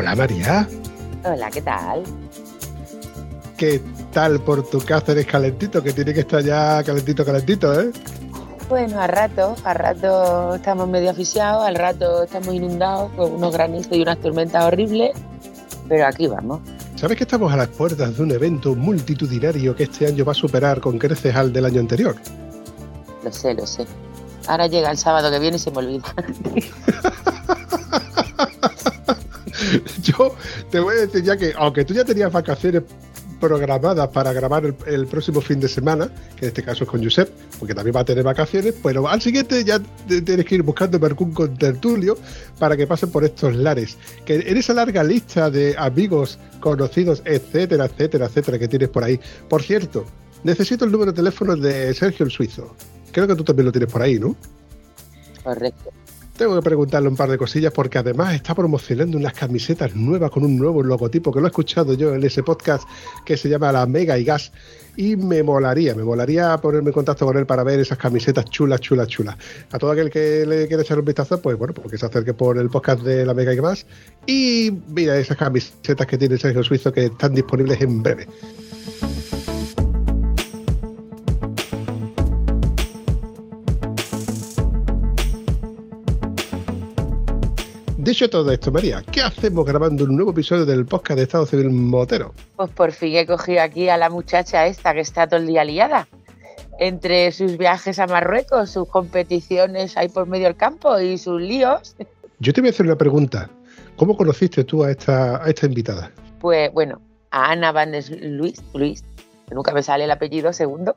Hola María. Hola, ¿qué tal? ¿Qué tal por tu Cáceres calentito? Que tiene que estar ya calentito, calentito, ¿eh? Bueno, a rato, a rato estamos medio asfixiados, al rato estamos inundados con unos granizos y unas tormentas horribles, pero aquí vamos. ¿Sabes que estamos a las puertas de un evento multitudinario que este año va a superar con creces al del año anterior? Lo sé, lo sé. Ahora llega el sábado que viene y se me olvida. Yo te voy a decir ya que, aunque tú ya tenías vacaciones programadas para grabar el, el próximo fin de semana, que en este caso es con Josep, porque también va a tener vacaciones, pero al siguiente ya tienes que ir buscando algún contertulio para que pasen por estos lares. Que en esa larga lista de amigos, conocidos, etcétera, etcétera, etcétera, que tienes por ahí. Por cierto, necesito el número de teléfono de Sergio el Suizo. Creo que tú también lo tienes por ahí, ¿no? Correcto. Tengo que preguntarle un par de cosillas porque además está promocionando unas camisetas nuevas con un nuevo logotipo que lo he escuchado yo en ese podcast que se llama La Mega y Gas y me molaría, me molaría ponerme en contacto con él para ver esas camisetas chulas, chulas, chulas. A todo aquel que le quiera echar un vistazo, pues bueno, porque se acerque por el podcast de La Mega y Gas y mira esas camisetas que tiene Sergio Suizo que están disponibles en breve. Dicho todo esto, María, ¿qué hacemos grabando un nuevo episodio del podcast de Estado Civil Motero? Pues por fin he cogido aquí a la muchacha esta que está todo el día liada. Entre sus viajes a Marruecos, sus competiciones ahí por medio del campo y sus líos, Yo te voy a hacer una pregunta. ¿Cómo conociste tú a esta, a esta invitada? pues bueno, a Ana Van Luis, Luis, nunca me sale el apellido segundo.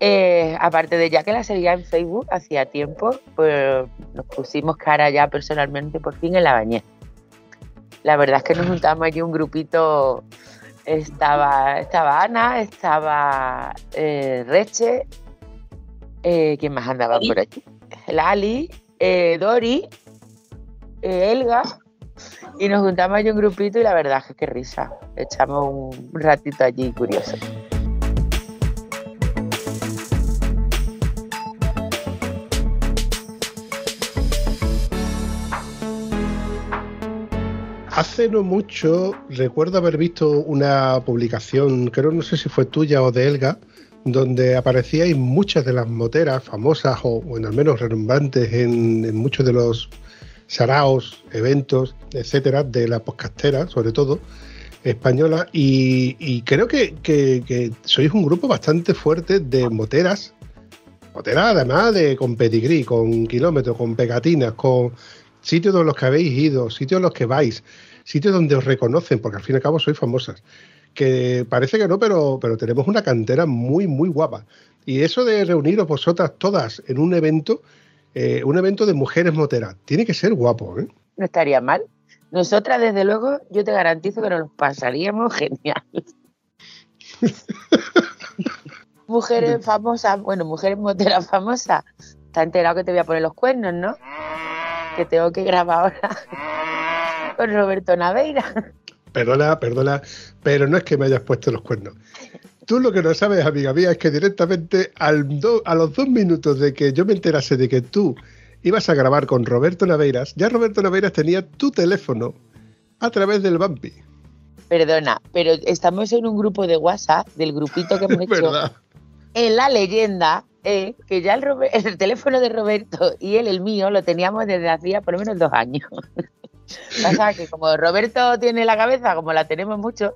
Eh, aparte de ya que la seguía en Facebook hacía tiempo, pues nos pusimos cara ya personalmente por fin en la bañera. La verdad es que nos juntamos allí un grupito. Estaba, estaba Ana, estaba eh, Reche, eh, ¿quién más andaba por allí? Lali, eh, Dori, Elga, y nos juntamos allí un grupito y la verdad es que qué risa. Echamos un ratito allí curioso. Hace no mucho recuerdo haber visto una publicación, creo no sé si fue tuya o de Elga, donde aparecíais muchas de las moteras famosas o bueno, al menos renombantes en, muchos de los saraos, eventos, etcétera, de la podcastera, sobre todo española, y, creo que sois un grupo bastante fuerte de moteras, moteras además de con pedigrí, con kilómetros, con pegatinas, con sitios de los que habéis ido, sitios en los que vais, sitios donde os reconocen, porque al fin y al cabo sois famosas. Que parece que no, pero, pero tenemos una cantera muy, muy guapa. Y eso de reuniros vosotras todas en un evento, eh, un evento de mujeres moteras, tiene que ser guapo, ¿eh? No estaría mal. Nosotras, desde luego, yo te garantizo que nos pasaríamos genial. mujeres famosas, bueno, mujeres moteras famosas. Has enterado que te voy a poner los cuernos, ¿no? Que tengo que grabar ahora con Roberto Naveira. Perdona, perdona, pero no es que me hayas puesto los cuernos. Tú lo que no sabes, amiga mía, es que directamente al do- a los dos minutos de que yo me enterase de que tú ibas a grabar con Roberto Naveiras, ya Roberto Naveiras tenía tu teléfono a través del Bampi. Perdona, pero estamos en un grupo de WhatsApp, del grupito que hemos hecho verdad. en la leyenda, eh, que ya el, Robe- el teléfono de Roberto y él, el mío, lo teníamos desde hacía por lo menos dos años. Pasa que como Roberto tiene la cabeza, como la tenemos mucho,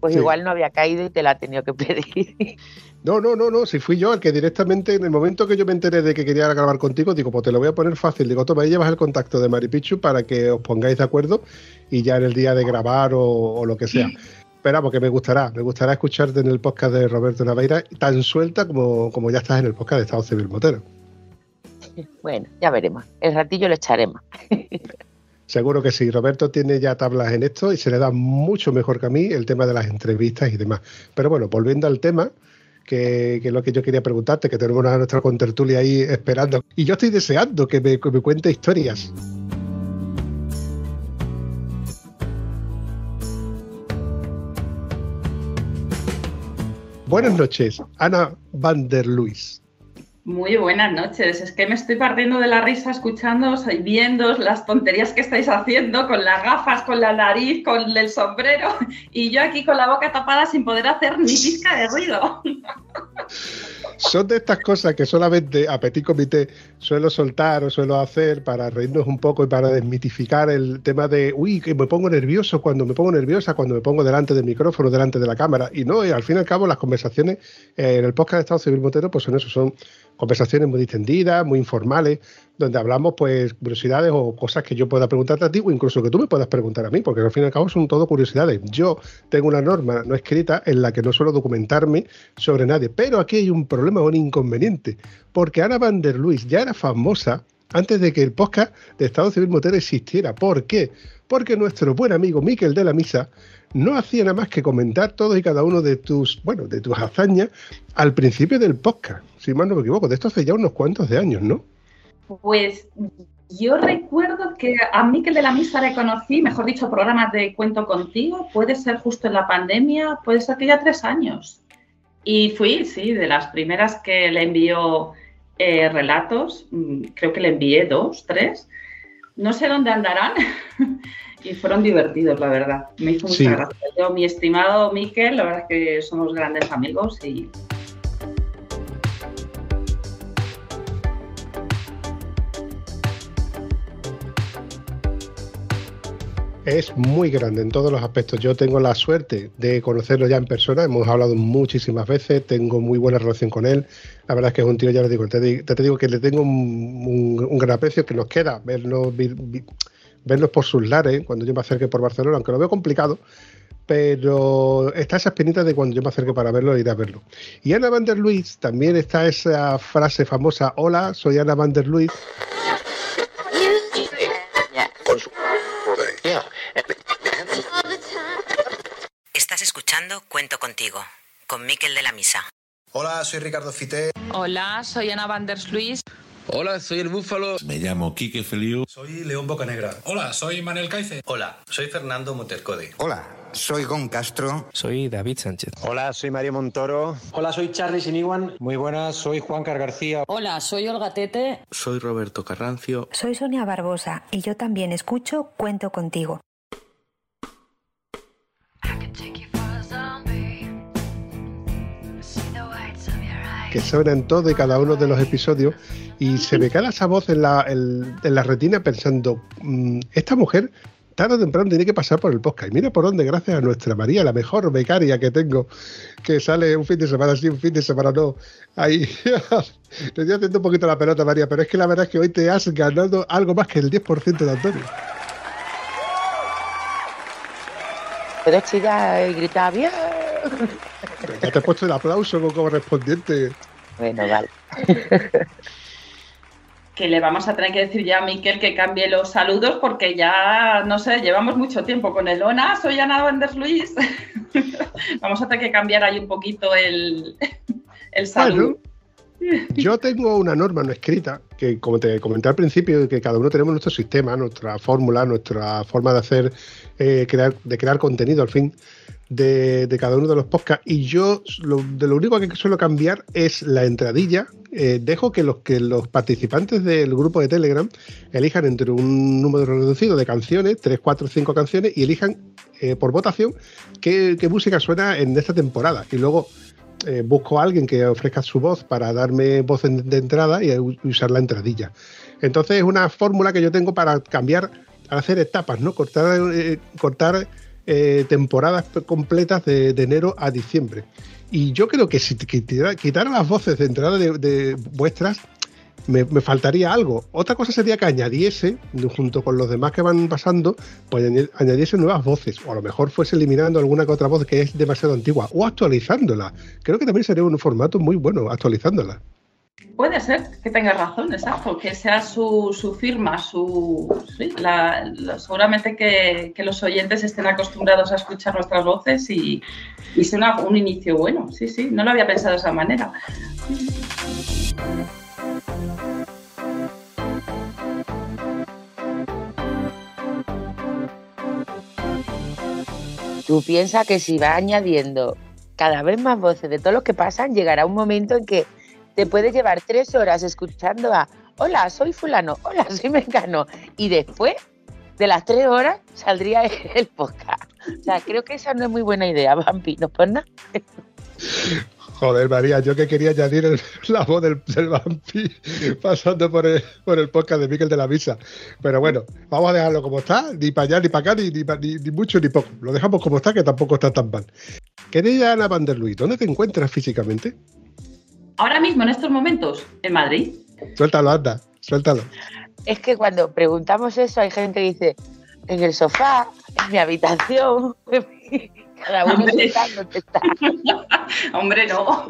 pues Sí. igual no había caído y te la ha tenido que pedir. No, no, no, no, si fui yo el que directamente, en el momento que yo me enteré de que quería grabar contigo, digo, pues te lo voy a poner fácil. Digo, toma, ahí llevas el contacto de Maripichu para que os pongáis de acuerdo y ya en el día de grabar o, o lo que sea. Pero porque me gustará, me gustará escucharte en el podcast de Roberto Naveira tan suelta como, como ya estás en el podcast de Estado Civil Motero. Bueno, ya veremos. El ratillo lo echaremos. Seguro que sí. Roberto tiene ya tablas en esto y se le da mucho mejor que a mí el tema de las entrevistas y demás. Pero bueno, volviendo al tema, que, es lo que yo quería preguntarte, que tenemos a nuestra contertulia ahí esperando. Y yo estoy deseando que me, que me cuente historias. Buenas noches, Ana van der Luis. Muy buenas noches. Es que me estoy partiendo de la risa escuchándoos y viendo las tonterías que estáis haciendo con las gafas, con la nariz, con el sombrero y yo aquí con la boca tapada sin poder hacer ni pizca de ruido. Son de estas cosas que solamente a petit comité suelo soltar o suelo hacer para reírnos un poco y para desmitificar el tema de, uy, que me pongo nervioso cuando me pongo nerviosa, cuando me pongo delante del micrófono, delante de la cámara. Y no, y al fin y al cabo las conversaciones en el podcast de Estado Civil Motero, pues son eso, son conversaciones muy distendidas, muy informales, donde hablamos pues curiosidades o cosas que yo pueda preguntarte a ti o incluso que tú me puedas preguntar a mí, porque al fin y al cabo son todo curiosidades. Yo tengo una norma no escrita en la que no suelo documentarme sobre nadie, pero aquí hay un problema o un inconveniente, porque Ana van der Luis ya era famosa antes de que el podcast de Estado Civil Motero existiera. ¿Por qué? Porque nuestro buen amigo Miquel de la Misa no hacía nada más que comentar todos y cada uno de tus, bueno, de tus hazañas al principio del podcast, si mal no me equivoco. De esto hace ya unos cuantos de años, ¿no? Pues yo recuerdo que a Miquel de la Misa le conocí, mejor dicho, programas de Cuento Contigo, puede ser justo en la pandemia, puede ser que ya tres años. Y fui, sí, de las primeras que le envió eh, relatos, mm, creo que le envié dos, tres. No sé dónde andarán, y fueron divertidos, la verdad. Me hizo mucha gracia. Yo, mi estimado Miquel, la verdad es que somos grandes amigos y es muy grande en todos los aspectos. Yo tengo la suerte de conocerlo ya en persona, hemos hablado muchísimas veces, tengo muy buena relación con él. La verdad es que es un tío, ya lo digo, te, digo que le tengo un, gran aprecio que nos queda vernos, vernos por sus lares cuando yo me acerque por Barcelona, aunque lo veo complicado, pero está esa espinita de cuando yo me acerque para verlo, ir a verlo. Y Ana van Luis, también está esa frase famosa, hola, soy Ana van Luis. Escuchando Cuento Contigo, con Miquel de la Misa. Hola, soy Ricardo Fité. Hola, soy Ana Van der Luis. Hola, soy el Búfalo. Me llamo Quique Feliu. Soy León Bocanegra. Hola, soy Manuel Caice. Hola, soy Fernando Motercode. Hola, soy Gon Castro. Soy David Sánchez. Hola, soy Mario Montoro. Hola, soy Charlie Siniguan. Muy buenas, soy Juan Car García. Hola, soy Olga Tete. Soy Roberto Carrancio. Soy Sonia Barbosa y yo también escucho Cuento contigo. Que suena en todo y cada uno de los episodios y se me queda esa voz en la, en, la retina pensando, mm, esta mujer tarde o temprano tiene que pasar por el podcast. Y mira por dónde, gracias a nuestra María, la mejor becaria que tengo, que sale un fin de semana sí, un fin de semana no. Ahí te estoy haciendo un poquito la pelota, María, pero es que la verdad es que hoy te has ganado algo más que el 10% de Antonio. Pero chilla y gritar bien. Ya te he puesto el aplauso como correspondiente. Bueno, vale. que le vamos a tener que decir ya a Miquel que cambie los saludos porque ya, no sé, llevamos mucho tiempo con el ONA, soy Ana Venders Luis. vamos a tener que cambiar ahí un poquito el, el saludo. yo tengo una norma no escrita que, como te comenté al principio, que cada uno tenemos nuestro sistema, nuestra fórmula, nuestra forma de hacer, eh, crear, de crear contenido al fin de, cada uno de los podcasts. Y yo lo, de lo único que suelo cambiar es la entradilla. Eh, dejo que los, que los participantes del grupo de Telegram elijan entre un número reducido de canciones, 3, 4, 5 canciones, y elijan eh, por votación qué, música suena en esta temporada. Y luego eh, busco a alguien que ofrezca su voz para darme voz de entrada y usar la entradilla. Entonces es una fórmula que yo tengo para cambiar, hacer etapas, ¿no? Cortar, cortar eh, temporadas completas de, enero a diciembre. Y yo creo que si quitara, las voces de entrada de, vuestras, me, faltaría algo. Otra cosa sería que añadiese, junto con los demás que van pasando, pues añadiese nuevas voces. O a lo mejor fuese eliminando alguna que otra voz que es demasiado antigua. O actualizándola. Creo que también sería un formato muy bueno, actualizándola. Puede ser que tenga razón, exacto, que sea su, su firma, su seguramente que, que, los oyentes estén acostumbrados a escuchar nuestras voces y, y sea un inicio bueno. Sí, sí, no lo había pensado de esa manera. Tú piensas que si va añadiendo cada vez más voces de todos los que pasan, llegará un momento en que te puedes llevar tres horas escuchando a hola, soy fulano, hola, soy mecano, y después de las tres horas saldría el podcast. O sea, creo que esa no es muy buena idea, Vampi, ¿no por nada? Joder, María, yo que quería añadir el, la voz del, del Vampi pasando por el, podcast de Miquel de la Misa. Pero bueno, vamos a dejarlo como está, ni para allá, ni para acá, ni, ni, mucho, ni poco. Lo dejamos como está, que tampoco está tan mal. Querida Ana Van der Luis, ¿dónde te encuentras físicamente? Ahora mismo, en estos momentos, en Madrid. Suéltalo, anda, suéltalo. Es que cuando preguntamos eso, hay gente que dice, en el sofá, en mi habitación. Cada uno Hombre. está donde está. Hombre, no.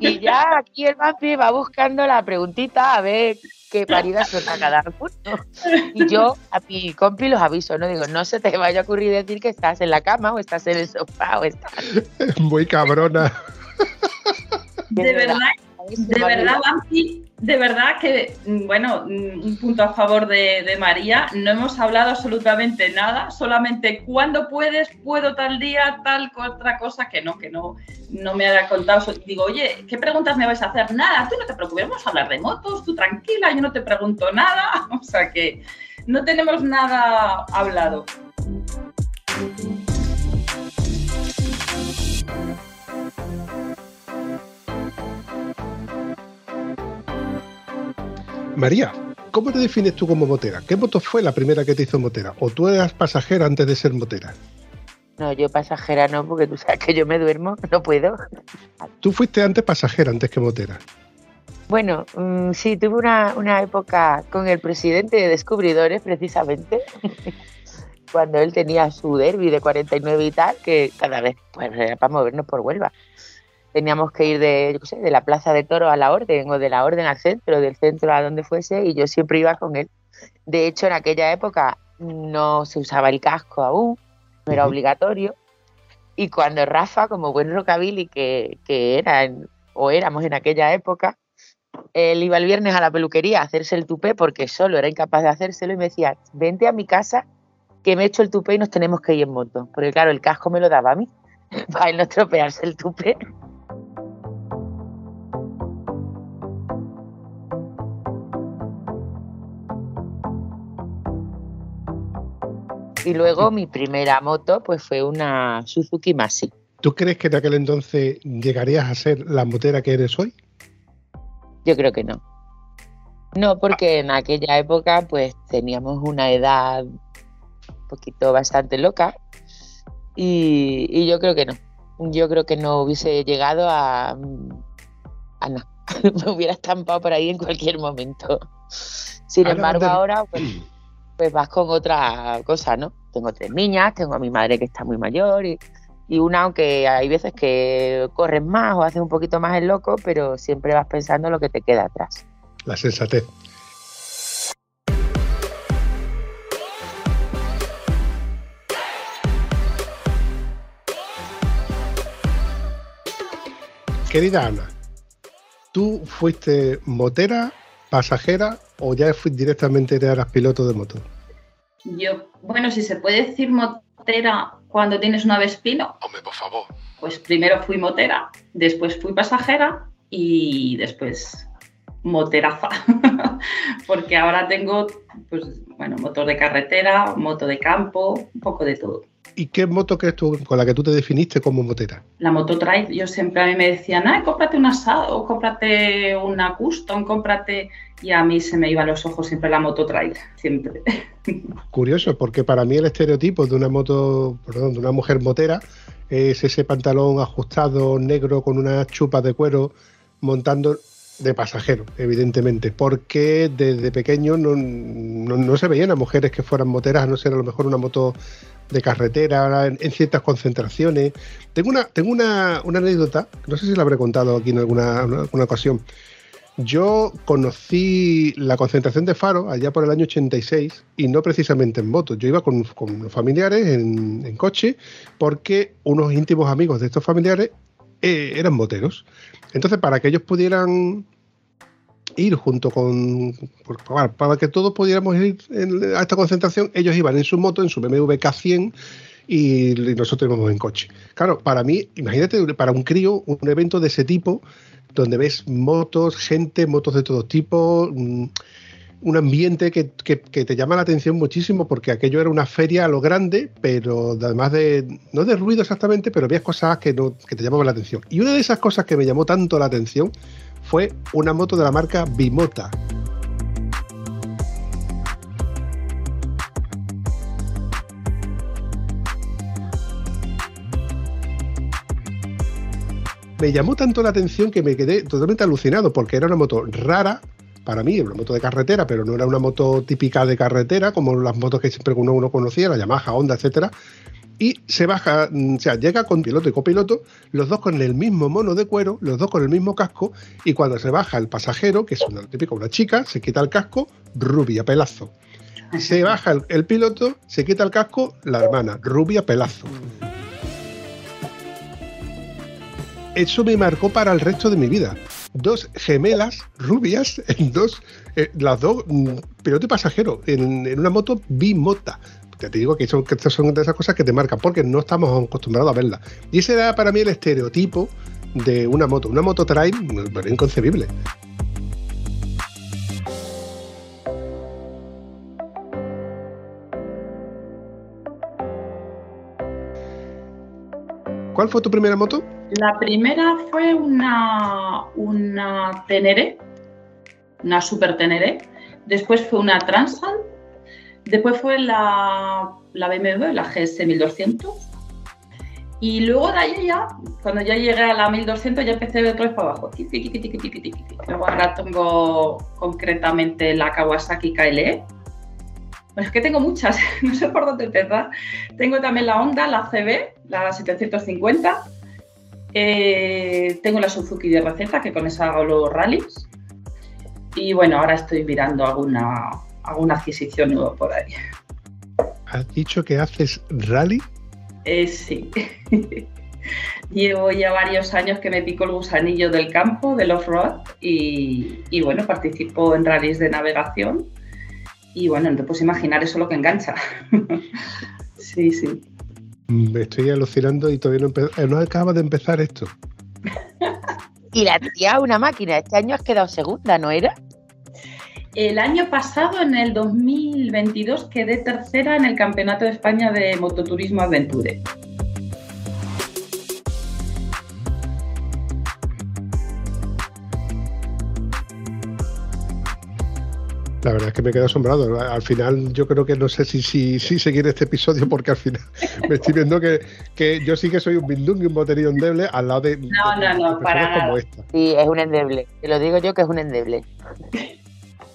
Y ya aquí el Vampi va buscando la preguntita a ver qué parida suelta cada uno. Y yo a mi compi los aviso, ¿no? Digo, no se te vaya a ocurrir decir que estás en la cama o estás en el sofá o estás... Muy cabrona. De verdad, de verdad, de verdad que, bueno, un punto a favor de, de, María, no hemos hablado absolutamente nada, solamente cuando puedes, puedo tal día, tal otra cosa, que no, que no, no me ha contado. Digo, oye, ¿qué preguntas me vais a hacer? Nada, tú no te preocupes, vamos a hablar de motos, tú tranquila, yo no te pregunto nada, o sea que no tenemos nada hablado. María, ¿cómo te defines tú como motera? ¿Qué moto fue la primera que te hizo motera? ¿O tú eras pasajera antes de ser motera? No, yo pasajera no, porque tú sabes que yo me duermo, no puedo. Tú fuiste antes pasajera antes que motera. Bueno, mmm, sí, tuve una, una, época con el presidente de Descubridores, precisamente, cuando él tenía su derby de 49 y tal, que cada vez pues, era para movernos por Huelva teníamos que ir de, yo sé, de la plaza de toro a la orden o de la orden al centro, del centro a donde fuese y yo siempre iba con él. De hecho, en aquella época no se usaba el casco aún, no era obligatorio. Y cuando Rafa, como buen rockabilly que, que era o éramos en aquella época, él iba el viernes a la peluquería a hacerse el tupé porque solo era incapaz de hacérselo y me decía, vente a mi casa que me he hecho el tupé y nos tenemos que ir en moto. Porque claro, el casco me lo daba a mí, para no estropearse el tupé. Y luego mi primera moto pues fue una Suzuki Masi. ¿Tú crees que en aquel entonces llegarías a ser la motera que eres hoy? Yo creo que no. No, porque en aquella época pues teníamos una edad un poquito bastante loca y, y yo creo que no. Yo creo que no hubiese llegado a, a nada. Me hubiera estampado por ahí en cualquier momento. Sin ahora embargo, ahora pues, pues vas con otra cosa, ¿no? Tengo tres niñas, tengo a mi madre que está muy mayor y, y una, aunque hay veces que corres más o haces un poquito más el loco, pero siempre vas pensando lo que te queda atrás. La sensatez. Querida Ana, ¿tú fuiste motera, pasajera o ya directamente eras piloto de moto? Yo, bueno, si se puede decir motera cuando tienes una Vespino. Hombre, por favor. Pues primero fui motera, después fui pasajera y después moteraza. Porque ahora tengo, pues, bueno, motor de carretera, moto de campo, un poco de todo. ¿Y qué moto crees tú con la que tú te definiste como motera? La moto trail. Yo siempre a mí me decían, ah, cómprate una Sado, cómprate una Custom, cómprate... Y a mí se me iban los ojos siempre la moto trail, siempre. Curioso, porque para mí el estereotipo de una moto, perdón, de una mujer motera es ese pantalón ajustado negro con unas chupas de cuero montando de pasajero, evidentemente, porque desde pequeño no, no, no, se veían a mujeres que fueran moteras, a no ser a lo mejor una moto de carretera, en, en ciertas concentraciones. Tengo una, tengo una, una, anécdota, no sé si la habré contado aquí en alguna, alguna ocasión. Yo conocí la concentración de Faro allá por el año 86 y no precisamente en moto. Yo iba con, con familiares en, coche porque unos íntimos amigos de estos familiares eh, eran moteros. Entonces, para que ellos pudieran ir junto con. Para, que todos pudiéramos ir a esta concentración, ellos iban en su moto, en su BMW K100 y, nosotros íbamos en coche. Claro, para mí, imagínate, para un crío, un evento de ese tipo donde ves motos, gente, motos de todo tipo, un, ambiente que, te llama la atención muchísimo porque aquello era una feria a lo grande, pero además de, no de ruido exactamente, pero había cosas que, que te llamaban la atención. Y una de esas cosas que me llamó tanto la atención fue una moto de la marca Bimota. me llamó tanto la atención que me quedé totalmente alucinado porque era una moto rara para mí, una moto de carretera, pero no era una moto típica de carretera como las motos que siempre uno, uno conocía, la Yamaha, Honda, etcétera. Y se baja, mm, o sea, llega con piloto y copiloto, los dos con el mismo mono de cuero, los dos con el mismo casco, y cuando se baja el pasajero, que es una típica una chica, se quita el casco, rubia, pelazo. Se baja el, el piloto, se quita el casco, la hermana, rubia, pelazo eso me marcó para el resto de mi vida. Dos gemelas rubias en dos, eh, las dos, mm, piloto y pasajero, en, una moto bimota. Te digo que son, que son de esas cosas que te marcan porque no estamos acostumbrados a verlas. Y ese era para mí el estereotipo de una moto. Una moto trail, pero inconcebible. ¿Cuál fue tu primera moto? La primera fue una, una Tenere, una Super Tenere. Después fue una Transal. Después fue la, la BMW, la GS 1200. Y luego de ahí ya, cuando ya llegué a la 1200, ya empecé de otra vez para abajo. Luego ahora tengo concretamente la Kawasaki KLE. Pues es que tengo muchas, no sé por dónde empezar. Tengo también la Honda, la CB, la 750 eh, tengo la Suzuki de receta, que con esa hago los rallies. Y bueno, ahora estoy mirando alguna, alguna adquisición nueva por ahí. ¿Has dicho que haces rally? Eh, sí. Llevo ya varios años que me pico el gusanillo del campo, del off-road, y, y, bueno, participo en rallies de navegación. Y bueno, no te puedes imaginar eso lo que engancha. sí, sí. Me estoy alucinando y todavía no, eh, no acaba de empezar esto. y la tía, una máquina. Este año has quedado segunda, ¿no era? El año pasado, en el 2022, quedé tercera en el Campeonato de España de Mototurismo Adventure. La verdad es que me quedo asombrado. Al final, yo creo que no sé si, si, si seguir este episodio, porque al final me estoy viendo que, que yo sí que soy un bindung y un boterío endeble al lado de. No, no, no, para como esta. Sí, es un endeble. Te lo digo yo que es un endeble.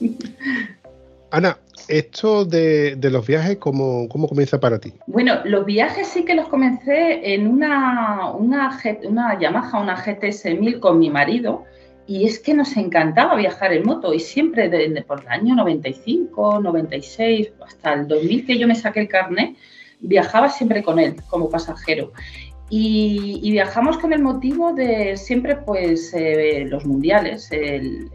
Ana, esto de, de los viajes, ¿cómo, ¿cómo, comienza para ti? Bueno, los viajes sí que los comencé en una, una, una Yamaha, una GTS 1000 con mi marido y es que nos encantaba viajar en moto y siempre desde por el año 95, 96, hasta el 2000 que yo me saqué el carnet, viajaba siempre con él como pasajero. Y, viajamos con el motivo de siempre pues eh, los mundiales. El,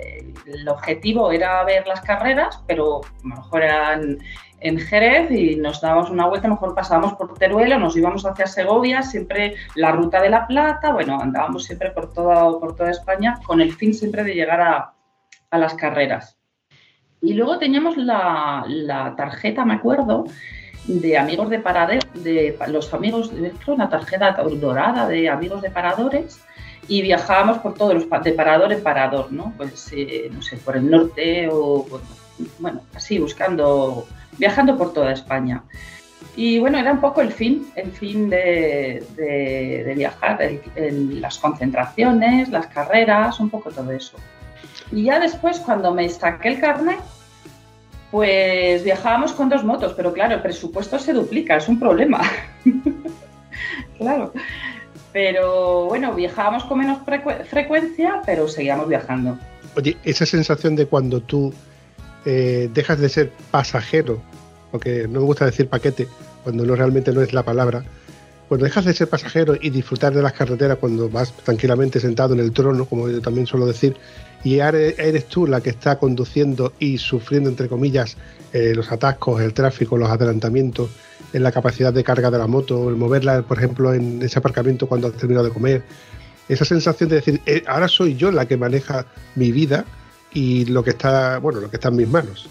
el, objetivo era ver las carreras, pero a lo mejor eran en Jerez y nos dábamos una vuelta, mejor pasábamos por Teruel nos íbamos hacia Segovia, siempre la ruta de la Plata, bueno, andábamos siempre por toda, por toda España con el fin siempre de llegar a, las carreras. Y luego teníamos la, tarjeta, me acuerdo, de amigos de paradores, de los amigos, una tarjeta dorada de amigos de paradores y viajábamos por todos los de parador en parador, ¿no? Pues, eh, no sé, por el norte o, bueno, así buscando viajando por toda España. Y bueno, era un poco el fin, el fin de, viajar, en las concentraciones, las carreras, un poco todo eso. Y ya después, cuando me saqué el carnet, pues viajábamos con dos motos, pero claro, el presupuesto se duplica, es un problema. claro. Pero bueno, viajábamos con menos frecuencia, pero seguíamos viajando. Oye, esa sensación de cuando tú eh, dejas de ser pasajero, porque no me gusta decir paquete, cuando no realmente no es la palabra, cuando dejas de ser pasajero y disfrutar de las carreteras cuando vas tranquilamente sentado en el trono, como yo también suelo decir, y eres tú la que está conduciendo y sufriendo, entre comillas, eh, los atascos, el tráfico, los adelantamientos, en la capacidad de carga de la moto, el moverla, por ejemplo, en ese aparcamiento cuando has terminado de comer. Esa sensación de decir, eh, ahora soy yo la que maneja mi vida y lo que está, bueno, lo que está en mis manos.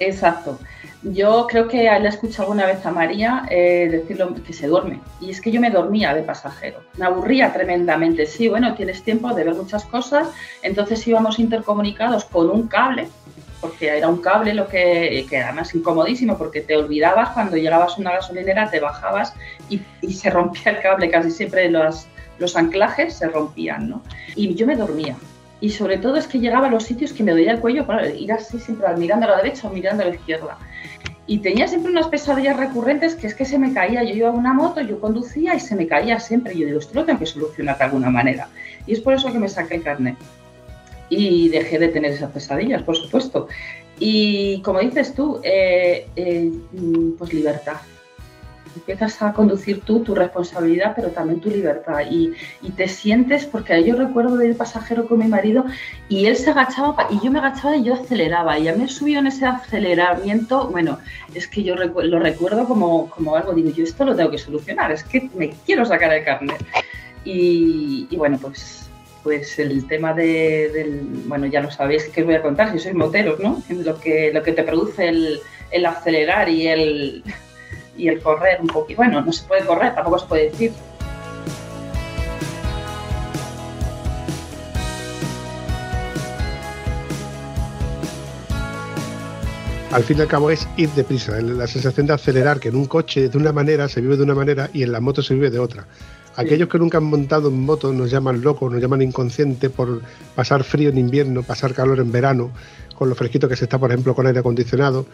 Exacto. Yo creo que le he escuchado alguna vez a María eh, decirlo que se duerme. Y es que yo me dormía de pasajero. Me aburría tremendamente. Sí, bueno, tienes tiempo de ver muchas cosas. Entonces íbamos intercomunicados con un cable, porque era un cable lo que, que era más incomodísimo, porque te olvidabas cuando llegabas a una gasolinera, te bajabas y, se rompía el cable. Casi siempre los, los anclajes se rompían, ¿no? Y yo me dormía y sobre todo es que llegaba a los sitios que me dolía el cuello, para ir así siempre mirando a la derecha o mirando a la izquierda y tenía siempre unas pesadillas recurrentes que es que se me caía, yo iba a una moto, yo conducía y se me caía siempre. Y yo digo, esto lo tengo que solucionar de alguna manera. Y es por eso que me saqué el carnet. Y dejé de tener esas pesadillas, por supuesto. Y como dices tú, eh, eh, pues libertad empiezas a conducir tú tu responsabilidad, pero también tu libertad. Y, te sientes, porque yo recuerdo de ir pasajero con mi marido y él se agachaba y yo me agachaba y yo aceleraba. Y a mí subió en ese aceleramiento, bueno, es que yo lo recuerdo como, como algo, digo, yo esto lo tengo que solucionar, es que me quiero sacar el carnet. Y, bueno, pues pues el tema de, bueno, ya lo sabéis que os voy a contar, si sois moteros, ¿no? Lo que, lo que te produce el acelerar y el, y el correr un poquito. Bueno, no se puede correr, tampoco se puede decir. Al fin y al cabo es ir deprisa, la sensación de acelerar, que en un coche de una manera se vive de una manera y en la moto se vive de otra. Aquellos que nunca han montado en moto nos llaman locos, nos llaman inconscientes por pasar frío en invierno, pasar calor en verano, con lo fresquito que se está, por ejemplo, con aire acondicionado.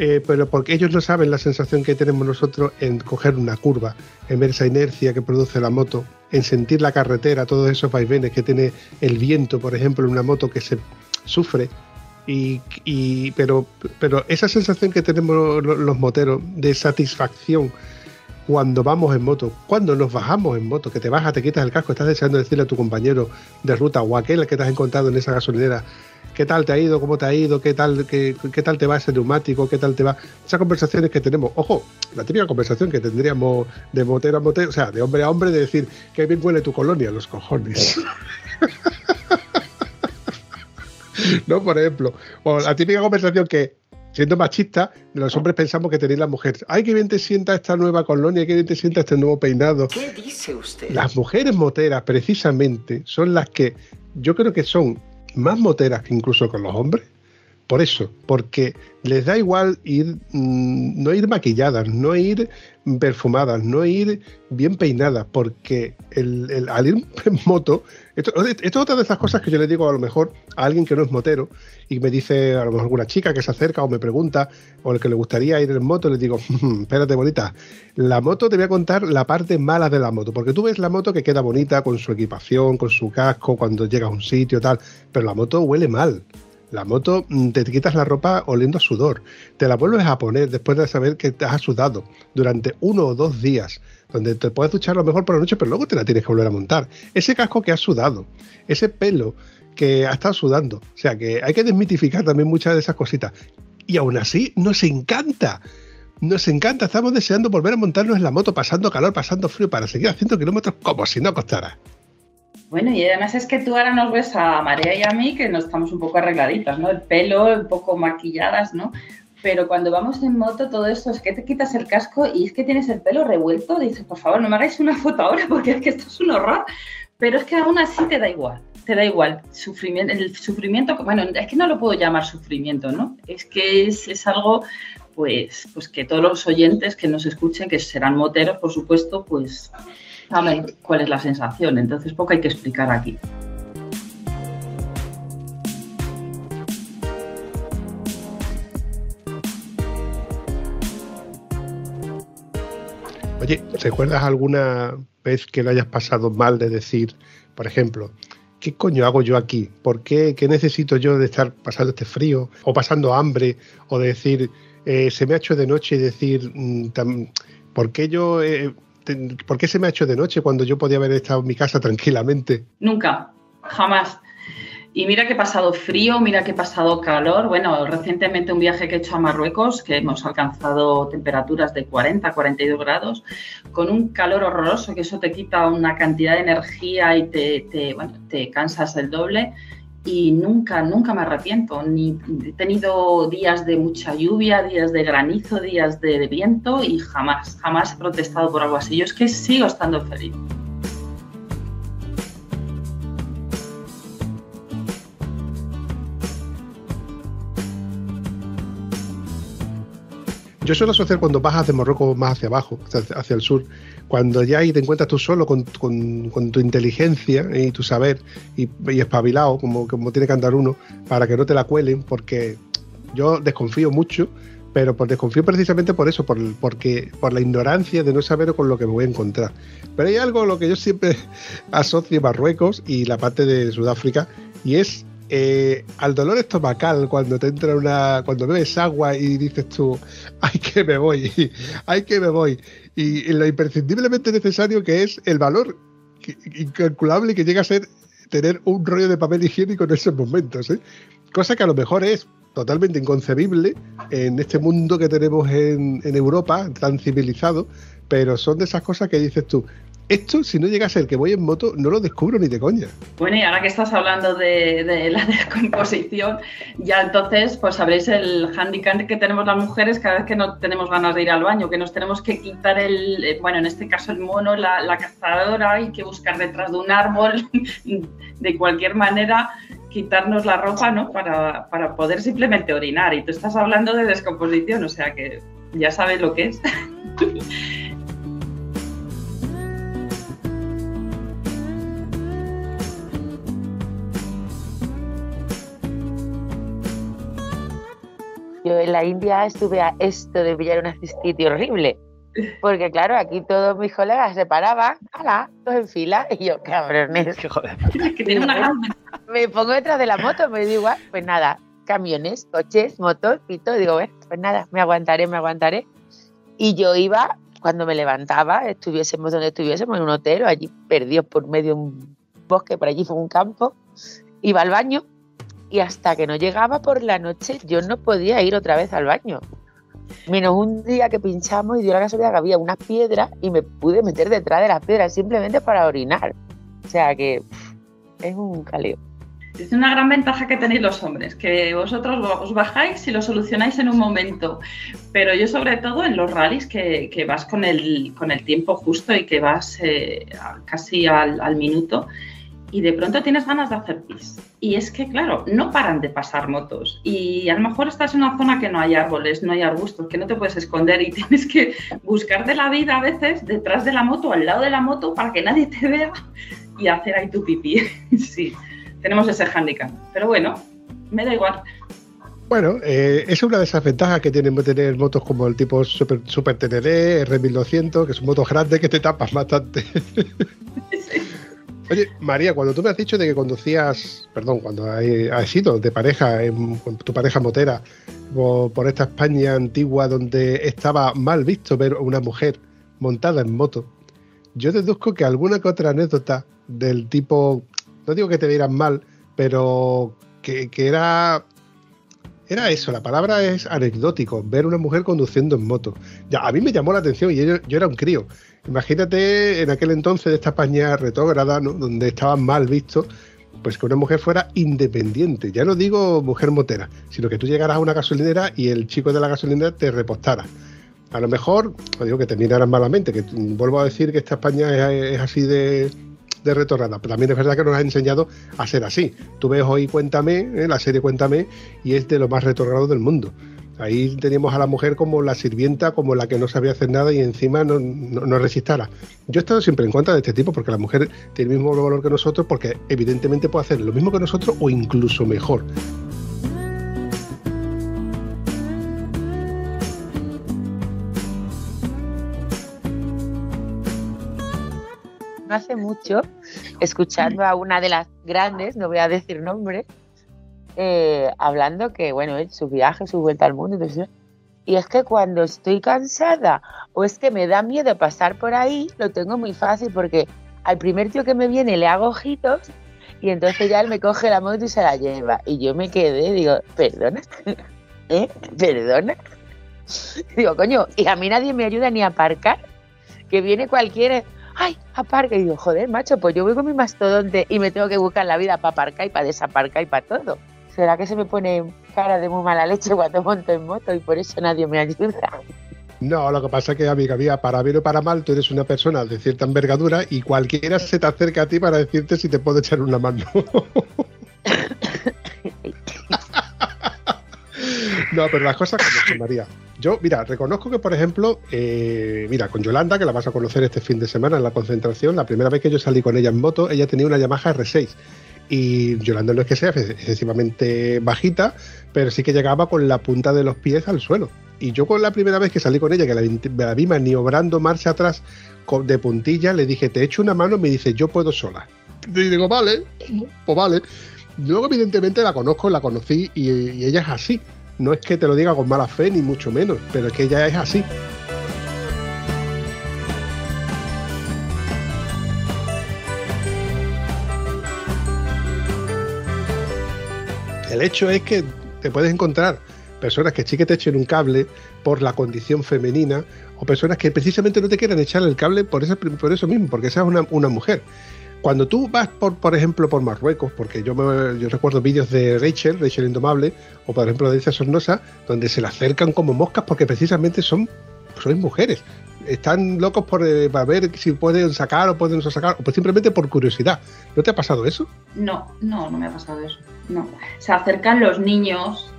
Eh, pero porque ellos no saben la sensación que tenemos nosotros en coger una curva, en ver esa inercia que produce la moto, en sentir la carretera, todos esos vaivenes que tiene el viento, por ejemplo, en una moto que se sufre. Y, pero, pero esa sensación que tenemos los moteros de satisfacción cuando vamos en moto, cuando nos bajamos en moto, que te bajas, te quitas el casco, estás deseando decirle a tu compañero de ruta o a aquel que te has encontrado en esa gasolinera, ¿qué tal te ha ido? ¿Cómo te ha ido? ¿Qué tal, qué, tal te va ese neumático? ¿Qué tal te va? Esas conversaciones que tenemos, ojo, la típica conversación que tendríamos de motero a motero, o sea, de hombre a hombre, de decir, qué bien huele tu colonia, los cojones. ¿no? Por ejemplo. O la típica conversación que, siendo machista, los hombres pensamos que tenéis la mujer. Ay, qué bien te sienta esta nueva colonia, qué bien te sienta este nuevo peinado. ¿Qué dice usted? Las mujeres moteras, precisamente, son las que yo creo que son más moteras que incluso con los hombres. Por eso, porque les da igual ir, mm, no ir maquilladas, no ir perfumadas, no ir bien peinadas, porque el, al ir en moto, esto, es otra de esas cosas que yo le digo a lo mejor a alguien que no es motero y me dice a lo mejor alguna chica que se acerca o me pregunta o el que le gustaría ir en moto, le digo, mm, espérate bonita, la moto te voy a contar la parte mala de la moto, porque tú ves la moto que queda bonita con su equipación, con su casco, cuando llega a un sitio tal, pero la moto huele mal la moto mm, te quitas la ropa oliendo sudor, te la vuelves a poner después de saber que te has sudado durante uno o dos días, donde te puedes duchar a lo mejor por la noche, pero luego te la tienes que volver a montar. Ese casco que has sudado, ese pelo que ha estado sudando, o sea que hay que desmitificar también muchas de esas cositas. Y aún así nos encanta, nos encanta, estamos deseando volver a montarnos en la moto pasando calor, pasando frío para seguir haciendo kilómetros como si no costara. Bueno, y además es que tú ahora nos ves a María y a mí que nos estamos un poco arregladitas, ¿no? El pelo un poco maquilladas, ¿no? Pero cuando vamos en moto, todo esto es que te quitas el casco y es que tienes el pelo revuelto. Dices, por favor, no me hagáis una foto ahora porque es que esto es un horror. Pero es que aún así te da igual, te da igual. Sufrimiento, el sufrimiento, bueno, es que no lo puedo llamar sufrimiento, ¿no? Es que es, es algo, pues, pues que todos los oyentes que nos escuchen, que serán moteros, por supuesto, pues saben cuál es la sensación. Entonces, poco hay que explicar aquí. Oye, ¿recuerdas alguna vez que lo hayas pasado mal de decir, por ejemplo, ¿qué coño hago yo aquí? ¿Por qué, necesito yo de estar pasando este frío o pasando hambre o de decir, eh, se me ha hecho de noche y decir, mm, ¿por qué yo... Eh, ¿Por qué se me ha hecho de noche cuando yo podía haber estado en mi casa tranquilamente? Nunca, jamás. Y mira que he pasado frío, mira que he pasado calor. Bueno, recientemente un viaje que he hecho a Marruecos, que hemos alcanzado temperaturas de 40, 42 grados, con un calor horroroso, que eso te quita una cantidad de energía y te, te cansas el doble. Y nunca, nunca me arrepiento. Ni he tenido días de mucha lluvia, días de granizo, días de viento y jamás, jamás he protestado por algo así. Yo es que sigo estando feliz. Yo suelo asociar cuando bajas de Marruecos más hacia abajo, hacia, el sur, cuando ya te encuentras tú solo con, tu inteligencia y tu saber y, espabilado, como, tiene que andar uno, para que no te la cuelen, porque yo desconfío mucho, pero por, desconfío precisamente por eso, por, por la ignorancia de no saber con lo que me voy a encontrar. Pero hay algo lo que yo siempre asocio Marruecos y la parte de Sudáfrica, y es eh, al dolor estomacal cuando te entra una, cuando bebes agua y dices tú, ay que me voy, ay que me voy, y, lo imprescindiblemente necesario que es el valor incalculable que llega a ser tener un rollo de papel higiénico en esos momentos, ¿eh? cosa que a lo mejor es totalmente inconcebible en este mundo que tenemos en, en Europa, tan civilizado, pero son de esas cosas que dices tú, esto, si no llega a ser que voy en moto, no lo descubro ni de coña. Bueno, y ahora que estás hablando de, la descomposición, ya entonces, pues sabréis el handicap que tenemos las mujeres cada vez que no tenemos ganas de ir al baño, que nos tenemos que quitar el, eh, bueno, en este caso el mono, la, cazadora, hay que buscar detrás de un árbol, de cualquier manera quitarnos la ropa, ¿no? Para, para poder simplemente orinar. Y tú estás hablando de descomposición, o sea que ya sabes lo que es. yo en la India estuve a esto de pillar una cistitis horrible. Porque claro, aquí todos mis colegas se paraban, ¡hala! Todos en fila, y yo, cabrones. me pongo detrás de la moto, me digo igual, pues nada, camiones, coches, motos, pito, digo, bueno, pues nada, me aguantaré, me aguantaré. Y yo iba, cuando me levantaba, estuviésemos donde estuviésemos, en un hotel, allí perdidos por medio de un bosque, por allí fue un campo, iba al baño y hasta que no llegaba por la noche yo no podía ir otra vez al baño. Menos un día que pinchamos y dio la casualidad que había unas piedras y me pude meter detrás de las piedras simplemente para orinar. O sea que es un caleo. Es una gran ventaja que tenéis los hombres, que vosotros os bajáis y lo solucionáis en un momento. Pero yo sobre todo en los rallies que, vas con el, con el tiempo justo y que vas eh, casi al, al minuto, y de pronto tienes ganas de hacer pis. Y es que, claro, no paran de pasar motos. Y a lo mejor estás en una zona que no hay árboles, no hay arbustos, que no te puedes esconder y tienes que buscar de la vida a veces detrás de la moto, al lado de la moto, para que nadie te vea y hacer ahí tu pipí. sí, tenemos ese hándicap. Pero bueno, me da igual. Bueno, eh, es una de esas ventajas que tienen tener motos como el tipo Super, Super TND, R1200, que son motos grandes que te tapas bastante. sí. Oye, María, cuando tú me has dicho de que conducías, perdón, cuando has ido de pareja, en, tu pareja motera, por, esta España antigua donde estaba mal visto ver una mujer montada en moto, yo deduzco que alguna que otra anécdota del tipo, no digo que te vieran mal, pero que, era era eso, la palabra es anecdótico, ver una mujer conduciendo en moto. Ya, a mí me llamó la atención y yo era un crío. Imagínate en aquel entonces de esta España retrógrada, donde estaba mal visto, pues que una mujer fuera independiente. Ya no digo mujer motera, sino que tú llegaras a una gasolinera y el chico de la gasolinera te repostara. A lo mejor, no digo que te miraran malamente, que vuelvo a decir que esta España es, así de, de pero también es verdad que nos ha enseñado a ser así. Tú ves hoy Cuéntame, ¿eh? la serie Cuéntame, y es de lo más retornado del mundo. Ahí teníamos a la mujer como la sirvienta, como la que no sabía hacer nada y encima no, no, resistara. Yo he estado siempre en contra de este tipo porque la mujer tiene el mismo valor que nosotros porque evidentemente puede hacer lo mismo que nosotros o incluso mejor. No hace mucho escuchando a una de las grandes, no voy a decir nombre, eh, hablando que, bueno, su viaje, su vuelta al mundo. y es que cuando estoy cansada o es que me da miedo pasar por ahí, lo tengo muy fácil porque al primer tío que me viene le hago ojitos y entonces ya él me coge la moto y se la lleva. Y yo me quedé, digo, perdona, ¿eh? ¿Perdona? Digo, coño, y a mí nadie me ayuda ni a aparcar, que viene cualquiera, ay, aparca. Y digo, joder, macho, pues yo voy con mi mastodonte y me tengo que buscar la vida para aparcar y para desaparcar y para todo. ¿Será que se me pone cara de muy mala leche cuando monto en moto y por eso nadie me ayuda? No, lo que pasa es que, amiga mía, para bien o para mal, tú eres una persona de cierta envergadura y cualquiera se te acerca a ti para decirte si te puedo echar una mano. no, pero las cosas como son, María. Yo, mira, reconozco que, por ejemplo, eh, mira, con Yolanda, que la vas a conocer este fin de semana en la concentración, la primera vez que yo salí con ella en moto, ella tenía una Yamaha R6 y Yolanda no es que sea excesivamente bajita, pero sí que llegaba con la punta de los pies al suelo. Y yo con la primera vez que salí con ella, que la, vi maniobrando marcha atrás de puntilla, le dije, te echo una mano, me dice, yo puedo sola. Y digo, vale, pues vale. Luego evidentemente la conozco, la conocí y, y ella es así. No es que te lo diga con mala fe, ni mucho menos, pero es que ella es así. El hecho es que te puedes encontrar personas que sí que te echen un cable por la condición femenina o personas que precisamente no te quieran echar el cable por eso, por eso mismo, porque esa es una, mujer. Cuando tú vas, por, por ejemplo, por Marruecos, porque yo, me, yo recuerdo vídeos de Rachel, Rachel Indomable, o por ejemplo de Alicia Sornosa, donde se le acercan como moscas porque precisamente son, son mujeres están locos por eh, para ver si pueden sacar o pueden no sacar, o pues simplemente por curiosidad. ¿No te ha pasado eso? No, no, no me ha pasado eso. No. Se acercan los niños,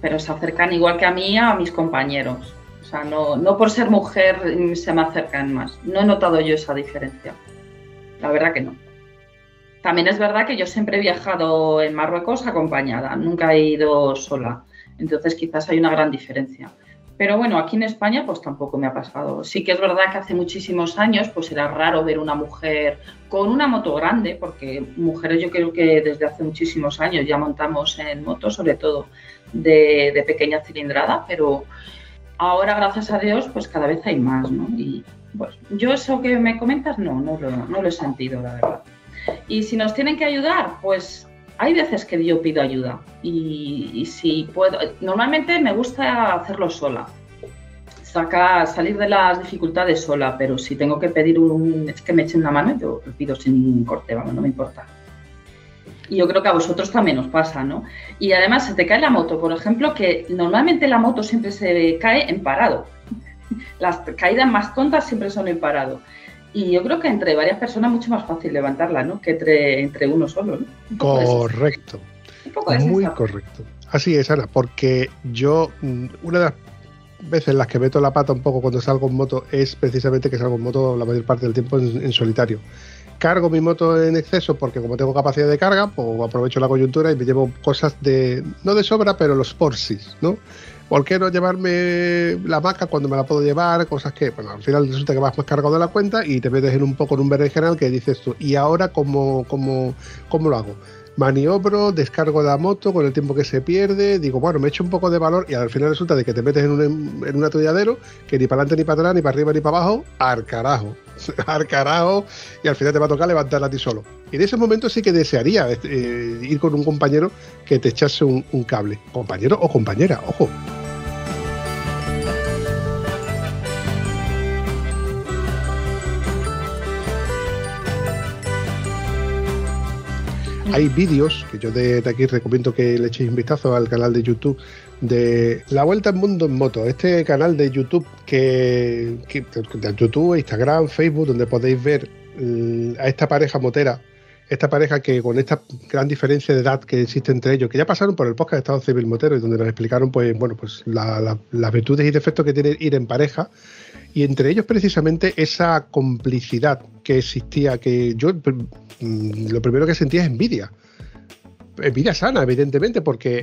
pero se acercan igual que a mí a mis compañeros. O sea, no, no por ser mujer se me acercan más. No he notado yo esa diferencia. La verdad que no. También es verdad que yo siempre he viajado en Marruecos acompañada, nunca he ido sola. Entonces quizás hay una gran diferencia. Pero bueno, aquí en España pues tampoco me ha pasado. Sí que es verdad que hace muchísimos años pues era raro ver una mujer con una moto grande, porque mujeres yo creo que desde hace muchísimos años ya montamos en motos, sobre todo de, pequeña cilindrada, pero ahora gracias a Dios pues cada vez hay más, ¿no? Y pues yo eso que me comentas no, no lo, no lo he sentido, la verdad. Y si nos tienen que ayudar, pues hay veces que yo pido ayuda y, si puedo, normalmente me gusta hacerlo sola, sacar, salir de las dificultades sola, pero si tengo que pedir un, es que me echen una mano, yo lo pido sin ningún corte, vamos, no me importa. Y yo creo que a vosotros también os pasa, ¿no? Y además se te cae la moto, por ejemplo, que normalmente la moto siempre se cae en parado. Las caídas más tontas siempre son en parado. Y yo creo que entre varias personas es mucho más fácil levantarla, ¿no? Que entre, entre uno solo, ¿no? Correcto. Muy correcto. Así es, Ana, porque yo, mm, una de las veces en las que meto la pata un poco cuando salgo en moto es precisamente que salgo en moto la mayor parte del tiempo en, solitario. Cargo mi moto en exceso porque como tengo capacidad de carga, pues aprovecho la coyuntura y me llevo cosas de, no de sobra, pero los porsis, ¿no? ¿Por qué no llevarme la maca cuando me la puedo llevar? Cosas que, bueno, al final resulta que vas más cargado de la cuenta y te metes en un poco en un verde general que dices tú, ¿y ahora cómo, cómo, cómo lo hago? maniobro, descargo la moto con el tiempo que se pierde, digo, bueno, me echo un poco de valor y al final resulta de que te metes en un, en un atolladero que ni para adelante ni para atrás, ni para arriba ni para abajo, al carajo, al carajo, y al final te va a tocar levantarla a ti solo. En ese momento sí que desearía eh, ir con un compañero que te echase un, un cable, compañero o compañera, ojo. Hay vídeos que yo de, aquí recomiendo que le echéis un vistazo al canal de YouTube de La Vuelta al Mundo en Moto, este canal de YouTube que, de YouTube, Instagram, Facebook, donde podéis ver mm, a esta pareja motera, esta pareja que con esta gran diferencia de edad que existe entre ellos, que ya pasaron por el podcast de Estado Civil Motero y donde nos explicaron pues bueno pues las virtudes y defectos que tiene ir en pareja y entre ellos precisamente esa complicidad que existía, que yo mm, lo primero que sentía es envidia. Vida sana, evidentemente, porque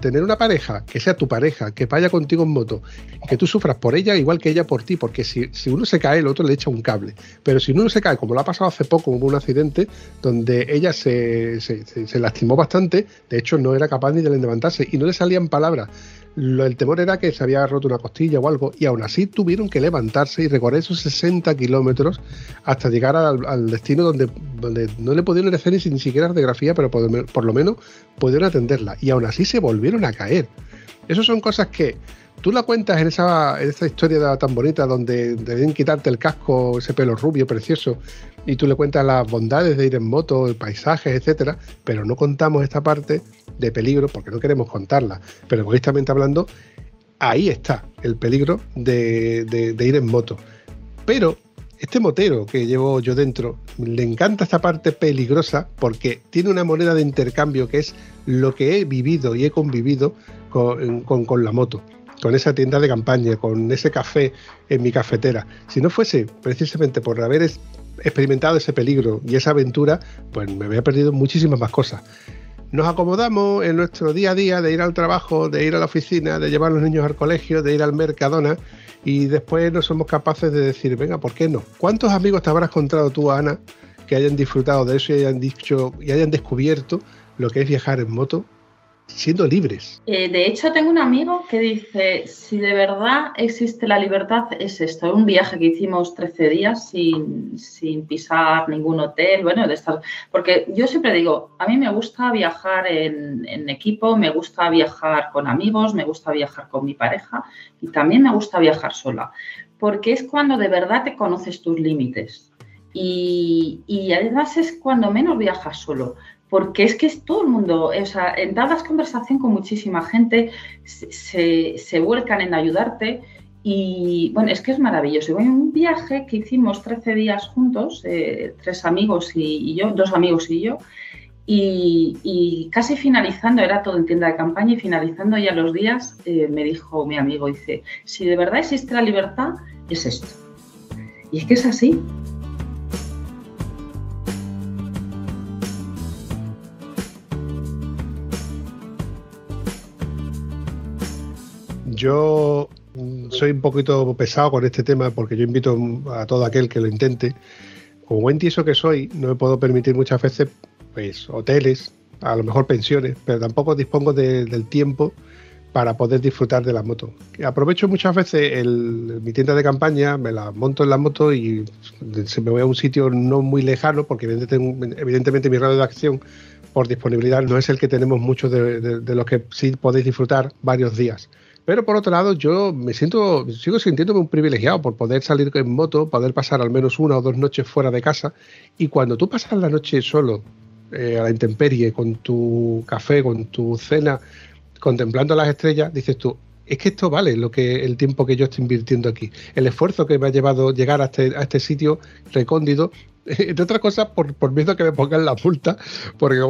tener una pareja, que sea tu pareja, que vaya contigo en moto, que tú sufras por ella igual que ella por ti, porque si, uno se cae, el otro le echa un cable. Pero si uno se cae, como lo ha pasado hace poco, hubo un accidente donde ella se, se lastimó bastante, de hecho no era capaz ni de levantarse y no le salían palabras el temor era que se había roto una costilla o algo, y aún así tuvieron que levantarse y recorrer esos 60 kilómetros hasta llegar al, destino donde, donde no le pudieron hacer ni, siquiera radiografía, pero por, lo menos pudieron atenderla. Y aún así se volvieron a caer. Esas son cosas que tú la cuentas en esa, en esa historia tan bonita donde deben quitarte el casco, ese pelo rubio precioso, y tú le cuentas las bondades de ir en moto, el paisaje, etcétera, pero no contamos esta parte de peligro porque no queremos contarla. Pero egoístamente hablando, ahí está el peligro de, ir en moto. Pero este motero que llevo yo dentro, le encanta esta parte peligrosa porque tiene una moneda de intercambio que es lo que he vivido y he convivido con, con, la moto, con esa tienda de campaña, con ese café en mi cafetera. Si no fuese precisamente por haber experimentado ese peligro y esa aventura, pues me había perdido muchísimas más cosas. Nos acomodamos en nuestro día a día de ir al trabajo, de ir a la oficina, de llevar a los niños al colegio, de ir al Mercadona y después no somos capaces de decir, venga, ¿por qué no? ¿Cuántos amigos te habrás encontrado tú, Ana, que hayan disfrutado de eso y hayan dicho y hayan descubierto lo que es viajar en moto siendo libres. Eh, de hecho, tengo un amigo que dice, si de verdad existe la libertad, es esto, un viaje que hicimos 13 días sin, pisar ningún hotel, bueno, de estar, porque yo siempre digo, a mí me gusta viajar en, en equipo, me gusta viajar con amigos, me gusta viajar con mi pareja y también me gusta viajar sola, porque es cuando de verdad te conoces tus límites. Y, y, además es cuando menos viajas solo, porque es que es todo el mundo, o sea, entablas conversación con muchísima gente, se, vuelcan en ayudarte y bueno, es que es maravilloso. Y un viaje que hicimos 13 días juntos, eh, tres amigos y, yo, dos amigos y yo, y, casi finalizando, era todo en tienda de campaña y finalizando ya los días, eh, me dijo mi amigo, dice, si de verdad existe la libertad, es esto. Y es que es así. Yo mm, soy un poquito pesado con este tema porque yo invito a todo aquel que lo intente. Como buen tieso que soy, no me puedo permitir muchas veces pues hoteles, a lo mejor pensiones, pero tampoco dispongo del tiempo para poder disfrutar de la moto. Aprovecho muchas veces mi tienda de campaña, me la monto en la moto y se me voy a un sitio no muy lejano, porque evidentemente, mi radio de acción por disponibilidad no es el que tenemos muchos de los que sí podéis disfrutar varios días. Pero por otro lado, yo me siento, sigo sintiéndome un privilegiado por poder salir en moto, poder pasar al menos una o dos noches fuera de casa. Y cuando tú pasas la noche solo, eh, a la intemperie, con tu café, con tu cena, contemplando las estrellas, dices tú, es que esto vale lo que el tiempo que yo estoy invirtiendo aquí. El esfuerzo que me ha llevado llegar a este, a este sitio recóndito entre otras cosas por, por miedo a que me pongan la multa, porque,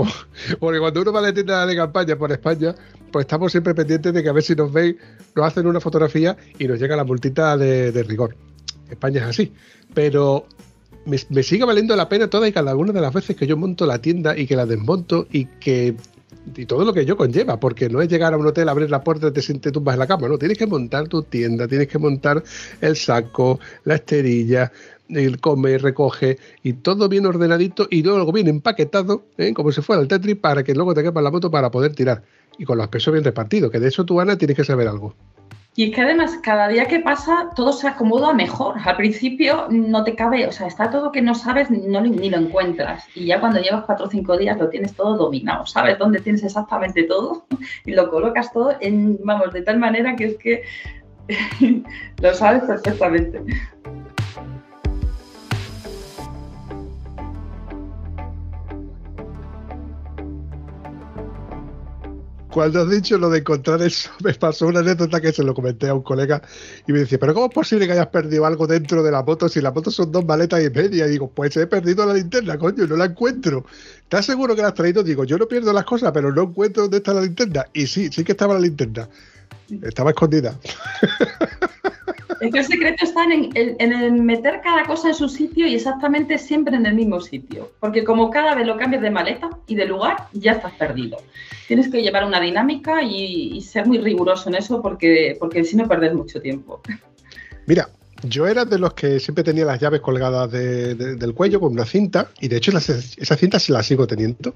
porque cuando uno va de tienda de campaña por España, pues estamos siempre pendientes de que a ver si nos veis, nos hacen una fotografía y nos llega la multita de, rigor. España es así. Pero me, me, sigue valiendo la pena toda y cada una de las veces que yo monto la tienda y que la desmonto y que y todo lo que yo conlleva, porque no es llegar a un hotel, abrir la puerta y te sientes tumbas en la cama, no, tienes que montar tu tienda, tienes que montar el saco, la esterilla, el come, recoge y todo bien ordenadito y luego bien empaquetado, ¿eh? como si fuera el Tetris, para que luego te quepa la moto para poder tirar. Y con los pesos bien repartidos, que de eso tú, Ana, tienes que saber algo. Y es que además, cada día que pasa, todo se acomoda mejor. Al principio no te cabe, o sea, está todo que no sabes, no, ni lo encuentras. Y ya cuando llevas cuatro o cinco días lo tienes todo dominado, sabes dónde tienes exactamente todo y lo colocas todo en, vamos, de tal manera que es que lo sabes perfectamente. Cuando has dicho lo de encontrar eso, me pasó una anécdota que se lo comenté a un colega y me decía, pero ¿cómo es posible que hayas perdido algo dentro de la moto si la moto son dos maletas y media? Y digo, pues he perdido la linterna, coño, no la encuentro. ¿Estás seguro que la has traído? Digo, yo no pierdo las cosas, pero no encuentro dónde está la linterna. Y sí, sí que estaba la linterna. Estaba escondida. El secreto está en, meter cada cosa en su sitio y exactamente siempre en el mismo sitio. Porque como cada vez lo cambias de maleta y de lugar, ya estás perdido. Tienes que llevar una dinámica y, ser muy riguroso en eso porque, porque si no perdes mucho tiempo. Mira, yo era de los que siempre tenía las llaves colgadas del cuello con una cinta, y de hecho esa cinta sí la sigo teniendo.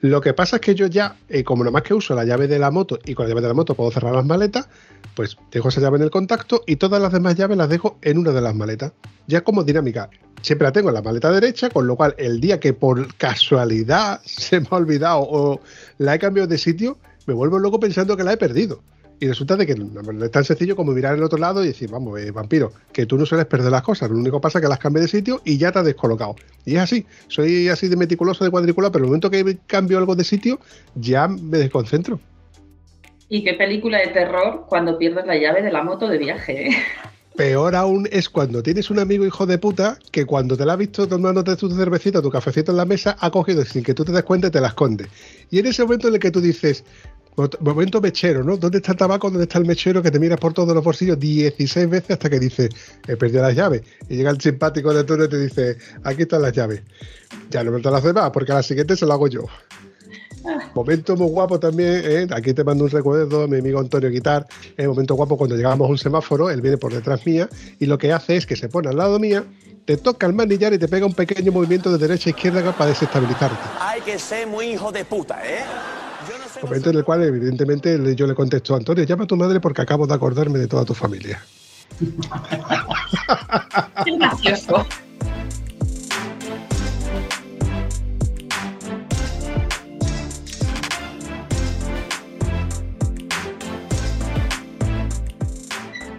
Lo que pasa es que yo ya, eh, como nada más que uso la llave de la moto y con la llave de la moto puedo cerrar las maletas, pues dejo esa llave en el contacto y todas las demás llaves las dejo en una de las maletas. Ya como dinámica. Siempre la tengo en la maleta derecha, con lo cual el día que por casualidad se me ha olvidado o la he cambiado de sitio, me vuelvo loco pensando que la he perdido. Y resulta de que no es tan sencillo como mirar el otro lado y decir, vamos, eh, vampiro, que tú no sueles perder las cosas, lo único que pasa es que las cambias de sitio y ya te has descolocado. Y es así, soy así de meticuloso de cuadrícula, pero el momento que cambio algo de sitio, ya me desconcentro. ¿Y qué película de terror cuando pierdes la llave de la moto de viaje? Eh? Peor aún es cuando tienes un amigo hijo de puta que cuando te la ha visto tomándote tu cervecita, tu cafecito en la mesa, ha cogido sin que tú te des cuenta y te la esconde. Y en ese momento en el que tú dices, Momento mechero, ¿no? ¿Dónde está el tabaco? ¿Dónde está el mechero que te miras por todos los bolsillos 16 veces hasta que dice, he perdido las llaves? Y llega el simpático de turno y te dice, aquí están las llaves. Ya no me las demás, porque a la siguiente se lo hago yo. Ah. Momento muy guapo también, ¿eh? aquí te mando un recuerdo, mi amigo Antonio Guitar, el momento guapo cuando llegamos a un semáforo, él viene por detrás mía y lo que hace es que se pone al lado mía, te toca el manillar y te pega un pequeño movimiento de derecha a izquierda para desestabilizarte. Hay que ser muy hijo de puta, ¿eh? Momento en el cual, evidentemente, yo le contesto a Antonio, llama a tu madre porque acabo de acordarme de toda tu familia. Qué gracioso.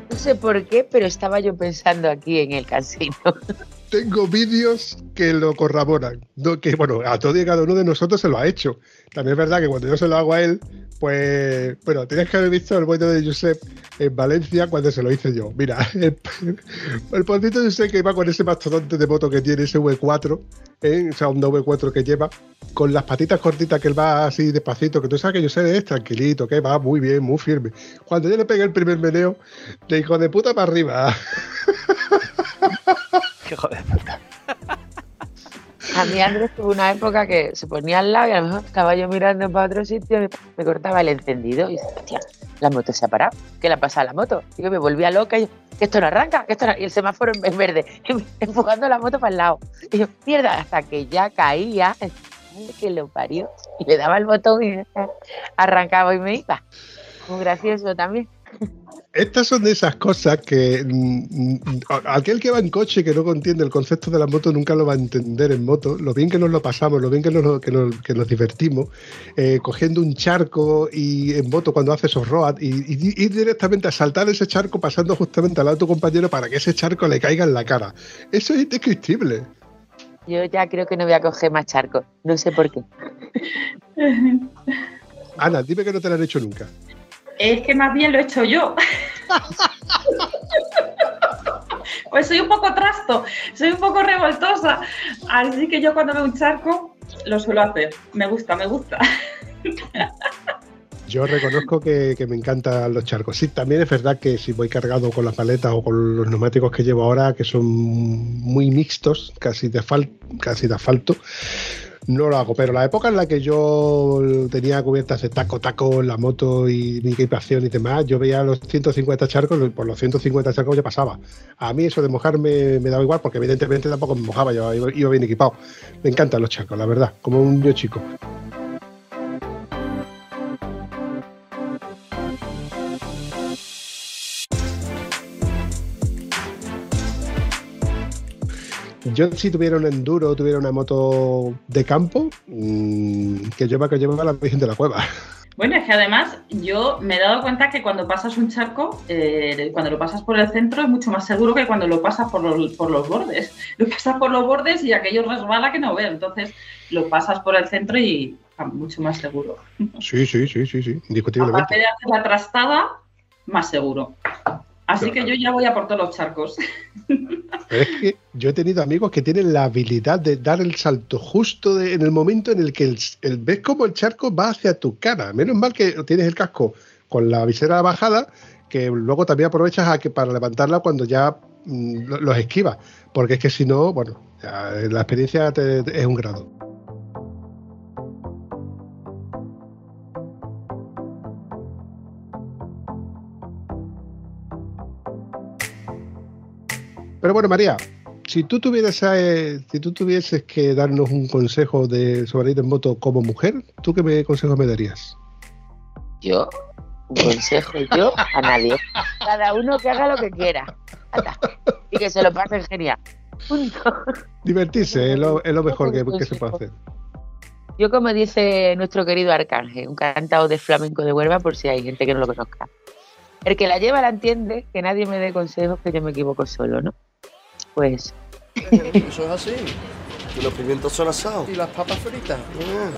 No sé por qué, pero estaba yo pensando aquí en el casino tengo vídeos que lo corroboran. que bueno, a todo y cada uno de nosotros se lo ha hecho. También es verdad que cuando yo se lo hago a él, pues, bueno, tienes que haber visto el bueno de Josep en Valencia cuando se lo hice yo. Mira, el, el de Josep que iba con ese mastodonte de moto que tiene, ese V4, ¿eh? o sea, un V4 que lleva, con las patitas cortitas que él va así despacito, que tú sabes que Josep es tranquilito, que va muy bien, muy firme. Cuando yo le pegué el primer meneo, le dijo de puta para arriba. A mí Andrés tuvo una época que se ponía al lado y a lo mejor estaba yo mirando para otro sitio y me cortaba el encendido y decía, la moto se ha parado, ¿qué le ha pasado la moto? Y yo me volvía loca y yo, que esto no arranca, que esto no... Y el semáforo en verde, empujando la moto para el lado. Y yo, mierda, hasta que ya caía, que lo parió. Y le daba el botón y arrancaba y me iba. Muy gracioso también. Estas son de esas cosas que mm, mm, aquel que va en coche que no entiende el concepto de la moto nunca lo va a entender en moto. Lo bien que nos lo pasamos, lo bien que nos, que nos, divertimos, eh, cogiendo un charco y en moto cuando hace esos road y, ir directamente a saltar ese charco pasando justamente al auto compañero para que ese charco le caiga en la cara. Eso es indescriptible. Yo ya creo que no voy a coger más charcos. No sé por qué. Ana, dime que no te lo han hecho nunca. Es que más bien lo he hecho yo. pues soy un poco trasto, soy un poco revoltosa. Así que yo cuando veo un charco lo suelo hacer. Me gusta, me gusta. Yo reconozco que, me encantan los charcos. Sí, también es verdad que si voy cargado con las paletas o con los neumáticos que llevo ahora, que son muy mixtos, casi de, casi de asfalto, no lo hago. Pero la época en la que yo tenía cubiertas de taco, taco la moto y mi equipación y demás, yo veía los 150 charcos, por los 150 charcos ya pasaba. A mí eso de mojarme me daba igual porque evidentemente tampoco me mojaba, yo iba, bien equipado. Me encantan los charcos, la verdad, como un yo chico. Yo si tuviera un enduro, tuviera una moto de campo, mmm, que lleva que lleva la Virgen de la Cueva. Bueno, es que además yo me he dado cuenta que cuando pasas un charco, eh, cuando lo pasas por el centro es mucho más seguro que cuando lo pasas por los, por los bordes. Lo pasas por los bordes y aquello resbala que no ve. Entonces lo pasas por el centro y mucho más seguro. Sí, sí, sí, sí, sí, indiscutiblemente. Aparte de hacer la trastada, más seguro. Así que yo ya voy a por todos los charcos. es que yo he tenido amigos que tienen la habilidad de dar el salto justo en el momento en el que el, ves como el charco va hacia tu cara. Menos mal que tienes el casco con la visera bajada, que luego también aprovechas a que para levantarla cuando ya mm, los esquivas, porque es que si no, bueno, la experiencia es un grado. Pero bueno, María, si tú tuvieras eh, si tú tuvieses que darnos un consejo de sobre ir en moto como mujer, ¿tú qué me consejo me darías? Yo, un consejo yo a nadie. Cada uno que haga lo que quiera. Y que se lo pase genial. Divertirse es lo, mejor que, se puede hacer. Yo, como dice nuestro querido Arcángel, un cantado de flamenco de Huelva, por si hay gente que no lo conozca. El que la lleva la entiende, que nadie me dé consejos que yo me equivoco solo, ¿no? Pues. Eso es así. Y los pimientos son asados. Y las papas fritas.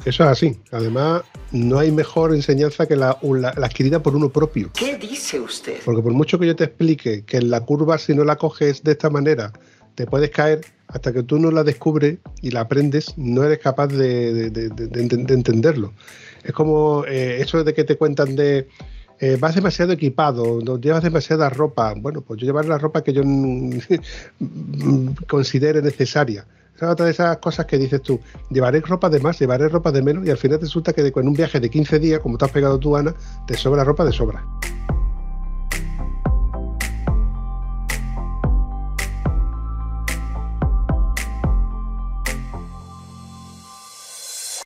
Eso es así. Además, no hay mejor enseñanza que la, adquirida por uno propio. ¿Qué dice usted? Porque por mucho que yo te explique que en la curva, si no la coges de esta manera, te puedes caer, hasta que tú no la descubres y la aprendes, no eres capaz de, entenderlo. Es como eh, eso de que te cuentan de eh, vas demasiado equipado, llevas demasiada ropa. Bueno, pues yo llevaré la ropa que yo considere necesaria. Esa es otra de esas cosas que dices tú, llevaré ropa de más, llevaré ropa de menos y al final resulta que en un viaje de 15 días, como te has pegado tú, Ana, te sobra ropa de sobra.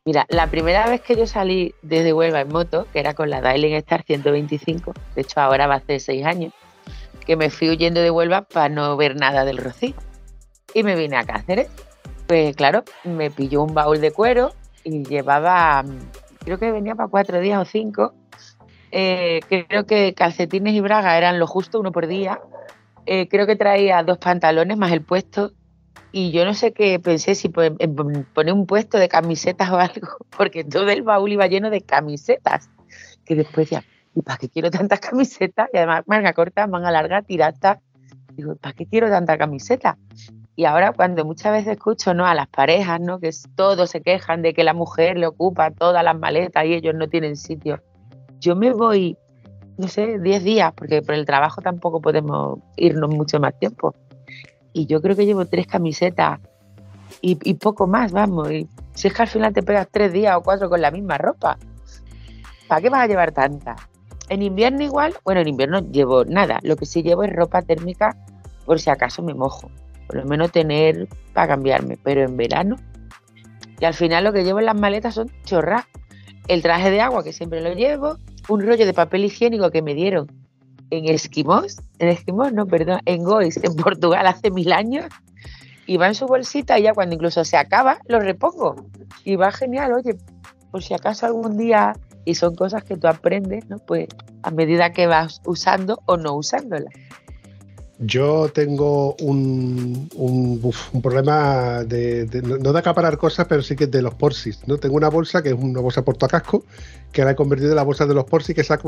Mira, la primera vez que yo salí desde Huelva en moto, que era con la Dailing Star 125, de hecho ahora va a hace seis años, que me fui huyendo de Huelva para no ver nada del Rocío. Y me vine a Cáceres. Pues claro, me pilló un baúl de cuero y llevaba, creo que venía para cuatro días o cinco. Eh, creo que calcetines y bragas eran lo justo, uno por día. Eh, creo que traía dos pantalones más el puesto y yo no sé qué pensé, si poner un puesto de camisetas o algo, porque todo el baúl iba lleno de camisetas, que después decía, ¿y para qué quiero tantas camisetas? Y además manga corta, manga larga, tirata. Digo, ¿para qué quiero tanta camiseta? Y ahora cuando muchas veces escucho ¿no? a las parejas, ¿no? que todos se quejan de que la mujer le ocupa todas las maletas y ellos no tienen sitio, yo me voy, no sé, 10 días, porque por el trabajo tampoco podemos irnos mucho más tiempo y yo creo que llevo tres camisetas y, poco más, vamos. Y si es que al final te pegas tres días o cuatro con la misma ropa, ¿para qué vas a llevar tanta? En invierno igual, bueno, en invierno llevo nada, lo que sí llevo es ropa térmica por si acaso me mojo, por lo menos tener para cambiarme, pero en verano, y al final lo que llevo en las maletas son chorras, el traje de agua que siempre lo llevo, un rollo de papel higiénico que me dieron en Esquimós, en Esquimós, no, perdón, en Gois, en Portugal hace mil años, y va en su bolsita y ya cuando incluso se acaba, lo repongo. Y va genial, oye, por si acaso algún día, y son cosas que tú aprendes, ¿no? Pues a medida que vas usando o no usándolas. Yo tengo un, un, problema de, no de acaparar cosas, pero sí que de los porsis. ¿no? Tengo una bolsa que es una bolsa portacasco, que la he convertido en la bolsa de los porsis, que esa,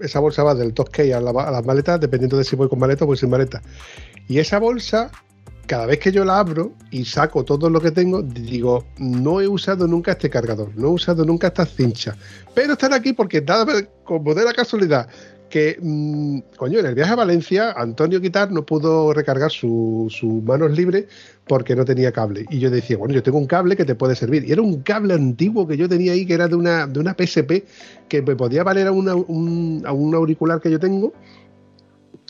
esa bolsa va del top a, a las maletas, dependiendo de si voy con maleta o voy sin maleta. Y esa bolsa, cada vez que yo la abro y saco todo lo que tengo, digo, no he usado nunca este cargador, no he usado nunca esta cincha. Pero están aquí porque, como de la casualidad, que, mmm, coño, en el viaje a Valencia, Antonio Guitar no pudo recargar su manos libres porque no tenía cable. Y yo decía, bueno, yo tengo un cable que te puede servir. Y era un cable antiguo que yo tenía ahí, que era de una, de una PSP, que me podía valer a, una, un, a un auricular que yo tengo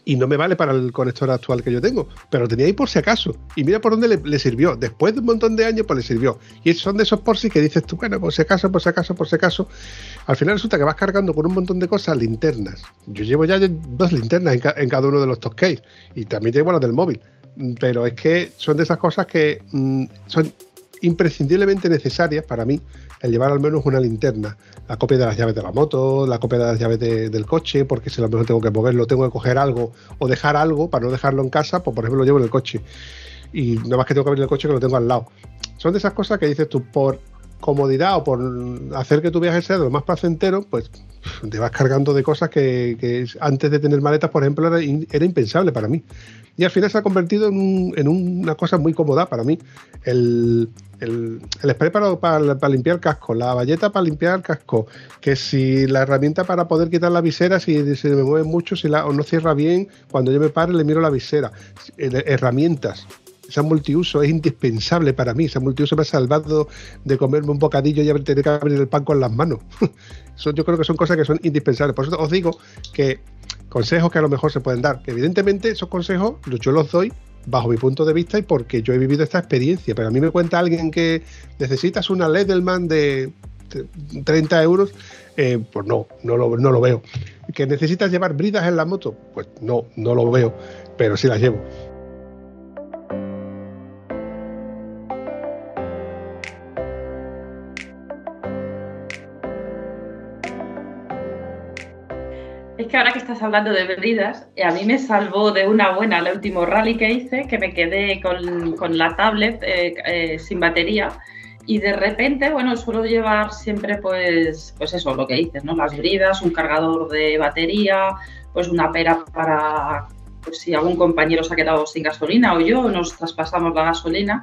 y no me vale para el conector actual que yo tengo, pero lo tenía ahí por si acaso. Y mira por dónde le, sirvió. Después de un montón de años, pues le sirvió. Y son de esos por si que dices tú, bueno, por si acaso, por si acaso, por si acaso. Al final resulta que vas cargando con un montón de cosas linternas. Yo llevo ya dos linternas en, cada uno de los top y también llevo las del móvil. Pero es que son de esas cosas que mm, son imprescindiblemente necesarias para mí el llevar al menos una linterna, la copia de las llaves de la moto, la copia de las llaves del coche, porque si a lo mejor tengo que moverlo, tengo que coger algo o dejar algo para no dejarlo en casa, pues por ejemplo lo llevo en el coche. Y nada más que tengo que abrir el coche que lo tengo al lado. Son de esas cosas que dices tú, por comodidad o por hacer que tu viaje sea lo más placentero, pues te vas cargando de cosas que, antes de tener maletas, por ejemplo, era, impensable para mí. Y al final se ha convertido en, una cosa muy cómoda para mí. El, el, spray para, limpiar el casco, la valleta para limpiar el casco, que si la herramienta para poder quitar la visera, si se me mueve mucho, si la, o no cierra bien, cuando yo me pare le miro la visera. Herramientas esa multiuso es indispensable para mí. Esa multiuso me ha salvado de comerme un bocadillo y tener que abrir el pan con las manos. yo creo que son cosas que son indispensables. Por eso os digo que consejos que a lo mejor se pueden dar. Evidentemente esos consejos yo los doy bajo mi punto de vista y porque yo he vivido esta experiencia. Pero a mí me cuenta alguien que necesitas una Ledelman de 30 euros, eh, pues no, no lo, no lo veo. Que necesitas llevar bridas en la moto, pues no, no lo veo, pero sí las llevo. Que ahora que estás hablando de bridas, a mí me salvó de una buena el último rally que hice, que me quedé con, la tablet eh, eh, sin batería y de repente, bueno, suelo llevar siempre pues, pues eso, lo que dices, ¿no? Las bridas, un cargador de batería, pues una pera para pues, si algún compañero se ha quedado sin gasolina o yo, nos traspasamos la gasolina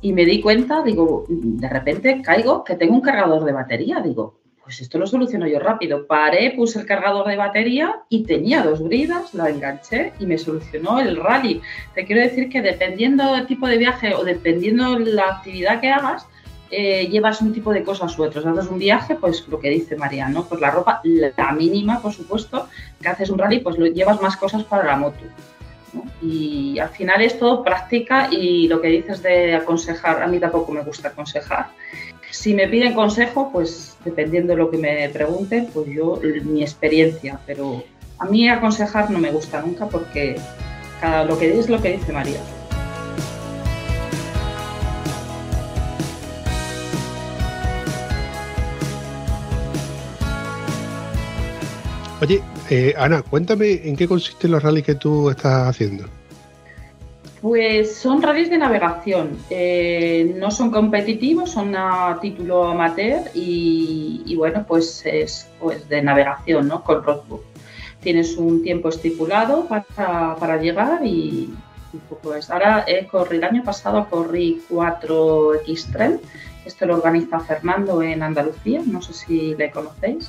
y me di cuenta, digo, de repente caigo que tengo un cargador de batería, digo, pues esto lo soluciono yo rápido. Paré, puse el cargador de batería y tenía dos bridas, la enganché y me solucionó el rally. Te quiero decir que dependiendo del tipo de viaje o dependiendo la actividad que hagas, eh, llevas un tipo de cosas u otras. Haces un viaje, pues lo que dice María, ¿no? Pues la ropa, la mínima, por supuesto, que haces un rally, pues lo, llevas más cosas para la moto. Y al final es todo práctica y lo que dices de aconsejar, a mí tampoco me gusta aconsejar. Si me piden consejo, pues dependiendo de lo que me pregunten, pues yo mi experiencia, pero a mí aconsejar no me gusta nunca porque cada lo que es lo que dice María. Oye, eh, Ana, cuéntame en qué consisten los rallies que tú estás haciendo. Pues son rallies de navegación, eh, no son competitivos, son a título amateur y, bueno, pues es pues de navegación, ¿no? Con roadbook. Tienes un tiempo estipulado para, llegar y, pues ahora he corrido, el año pasado corrí 4X Trail, esto lo organiza Fernando en Andalucía, no sé si le conocéis.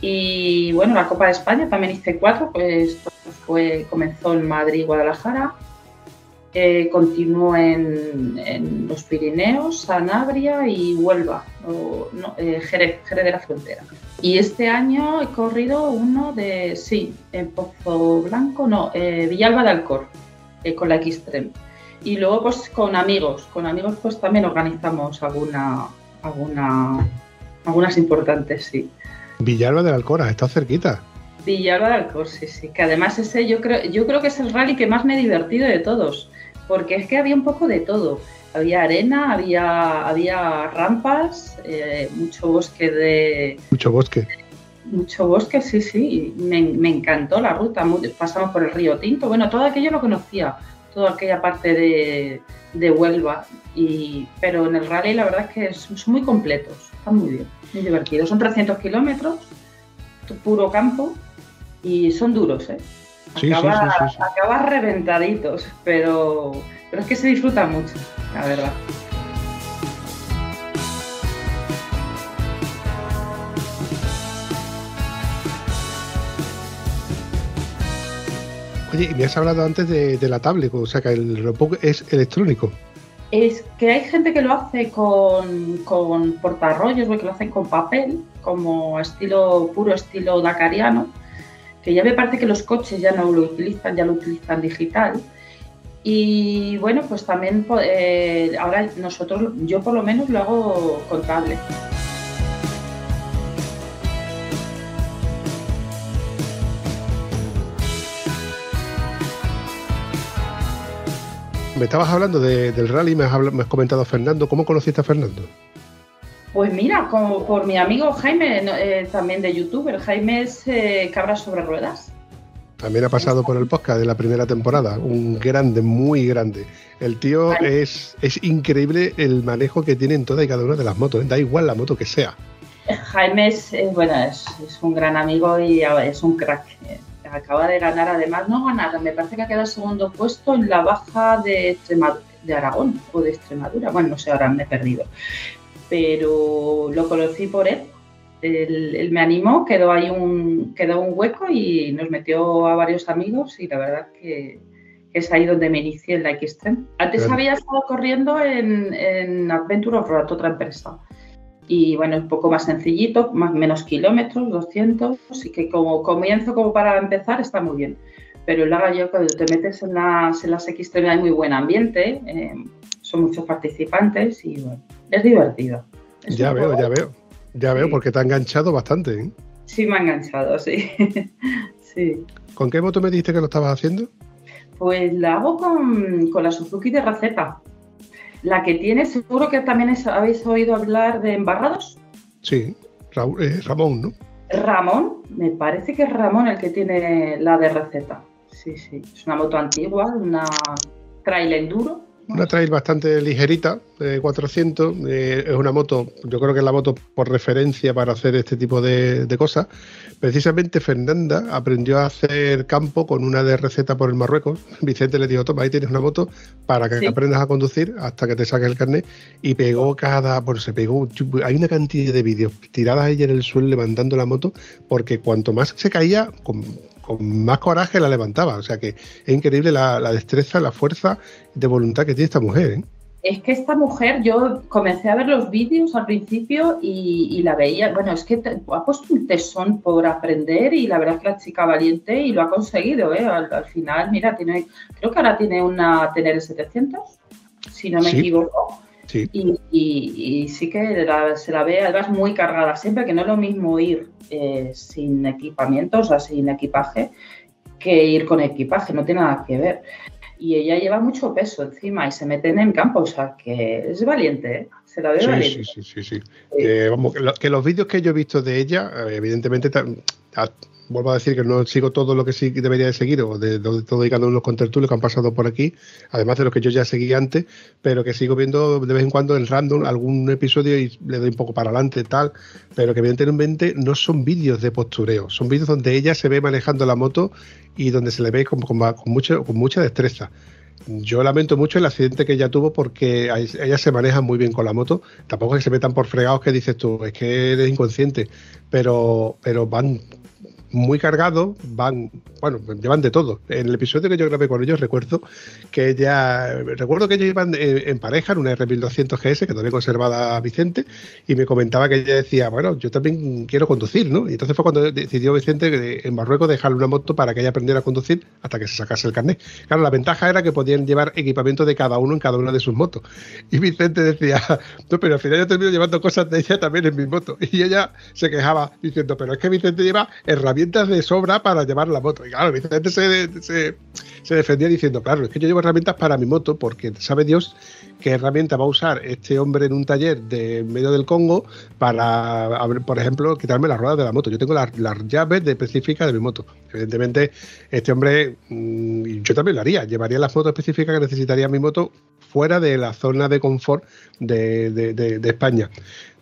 Y bueno, la Copa de España también hice cuatro, pues fue, comenzó en Madrid, Guadalajara, eh, continuó en, los Pirineos, Sanabria y Huelva, eh, Jerez, de la Frontera. Y este año he corrido uno de, sí, en Pozo Blanco, no, eh, Villalba de Alcor, con la Xtreme. Y luego pues con amigos, con amigos pues también organizamos alguna, alguna, algunas importantes, sí. Villalba de Alcor, está cerquita. Villalba de Alcor, sí, sí. Que además ese yo creo, yo creo que es el rally que más me he divertido de todos porque es que había un poco de todo. Había arena, había, había rampas, eh, mucho bosque de... Mucho bosque. Mucho bosque, sí, sí. Me, encantó la ruta. Pasamos por el río Tinto. Bueno, todo aquello lo conocía, toda aquella parte de, Huelva. Y, pero en el rally la verdad es que son, muy completos. Están muy bien, muy divertidos. Son 300 kilómetros, puro campo y son duros, ¿eh? acaba, reventaditos, pero, pero es que se disfruta mucho, la verdad. Oye, y me has hablado antes de, la tablet, o sea que el robot es electrónico. Es que hay gente que lo hace con, con portarrollos, o que lo hacen con papel, como estilo, puro estilo dacariano que ya me parece que los coches ya no lo utilizan, ya lo utilizan digital. Y bueno, pues también eh, ahora nosotros, yo por lo menos lo hago con tablet. Me estabas hablando del rally, me has, me has comentado a Fernando. ¿Cómo conociste a Fernando? Pues mira, como por mi amigo Jaime, eh, también de YouTube, el Jaime es eh, Cabra sobre Ruedas. También ha pasado por el podcast de la primera temporada. Un grande, muy grande. El tío es, es increíble el manejo que tiene en toda y cada una de las motos. ¿eh? Da igual la moto que sea. Jaime es, bueno, es, un gran amigo y es un crack. Acaba de ganar, además, no ganar, me parece que ha quedado segundo puesto en la baja de, de Aragón o de Extremadura. Bueno, no sé, ahora me he perdido. Pero lo conocí por él. Él, me animó, quedó ahí un, quedó un hueco y nos metió a varios amigos y la verdad que, es ahí donde me inicié en la Xtreme. Antes había estado corriendo en, en Adventure of Road, otra empresa y bueno, un poco más sencillito, más, menos kilómetros, 200, así que como comienzo como para empezar está muy bien. Pero el yo cuando te metes en las, en las X hay muy buen ambiente, eh, son muchos participantes y bueno, es divertido. ya veo, ya veo, ya veo, porque te ha enganchado bastante. ¿eh? Sí, me ha enganchado, sí. sí. ¿Con qué moto me dijiste que lo estabas haciendo? Pues la hago con, con la Suzuki de Raceta. La que tiene, seguro que también habéis oído hablar de embarrados. Sí, eh, Ramón, ¿no? Ramón, me parece que es Ramón el que tiene la de receta. Sí, sí. Es una moto antigua, una trail enduro una trail bastante ligerita, de 400. Eh, es una moto, yo creo que es la moto por referencia para hacer este tipo de, cosas. Precisamente Fernanda aprendió a hacer campo con una de receta por el Marruecos. Vicente le dijo, toma, ahí tienes una moto para que aprendas a conducir hasta que te saques el carnet. Y pegó cada, bueno, se pegó, hay una cantidad de vídeos tiradas ella en el suelo levantando la moto, porque cuanto más se caía, con, con más coraje la levantaba. O sea que es increíble la, destreza, la fuerza de voluntad que tiene esta mujer. ¿eh? Es que esta mujer, yo comencé a ver los vídeos al principio y, la veía, bueno, es que ha puesto un tesón por aprender y la verdad es que la chica valiente y lo ha conseguido, ¿eh? Al, final, mira, tiene, creo que ahora tiene una Tener 700, si no me equivoco. Y, sí que se la ve además muy cargada siempre, que no es lo mismo ir eh, sin equipamiento, o sea, sin equipaje, que ir con equipaje, no tiene nada que ver. Y ella lleva mucho peso encima y se mete en el campo, o sea, que es valiente, ¿eh? se la ve valiente. Sí, sí, sí, sí. Eh, vamos, que, los vídeos que yo he visto de ella, evidentemente, vuelvo a decir que no sigo todo lo que sí debería de seguir, o de, todo y cada de los contertulios que han pasado por aquí, además de lo que yo ya seguí antes, pero que sigo viendo de vez en cuando en random algún episodio y le doy un poco para adelante tal, pero que evidentemente no son vídeos de postureo, son vídeos donde ella se ve manejando la moto y donde se le ve con, con, mucho, con mucha destreza. Yo lamento mucho el accidente que ella tuvo porque ella se maneja muy bien con la moto. Tampoco es que se metan por fregados que dices tú, es que eres inconsciente, pero, pero van muy cargados, van, bueno, llevan de todo. En el episodio que yo grabé con ellos recuerdo que ella, recuerdo que ellos iban en, pareja en una R1200 GS que todavía conservada Vicente y me comentaba que ella decía, bueno, yo también quiero conducir, ¿no? Y entonces fue cuando decidió Vicente en Marruecos dejarle una moto para que ella aprendiera a conducir hasta que se sacase el carnet. Claro, la ventaja era que podían llevar equipamiento de cada uno en cada una de sus motos. Y Vicente decía, no, pero al final yo termino llevando cosas de ella también en mi moto. Y ella se quejaba diciendo, pero es que Vicente lleva herramientas de sobra para llevar la moto. Y claro, Vicente se, se, defendía diciendo, claro, es que yo llevo herramientas para mi moto porque sabe Dios qué herramienta va a usar este hombre en un taller de medio del Congo para, por ejemplo, quitarme las ruedas de la moto. Yo tengo las, llaves de específicas de mi moto. Evidentemente, este hombre, mm, yo también lo haría, llevaría las fotos específicas que necesitaría mi moto fuera de la zona de confort de, de España.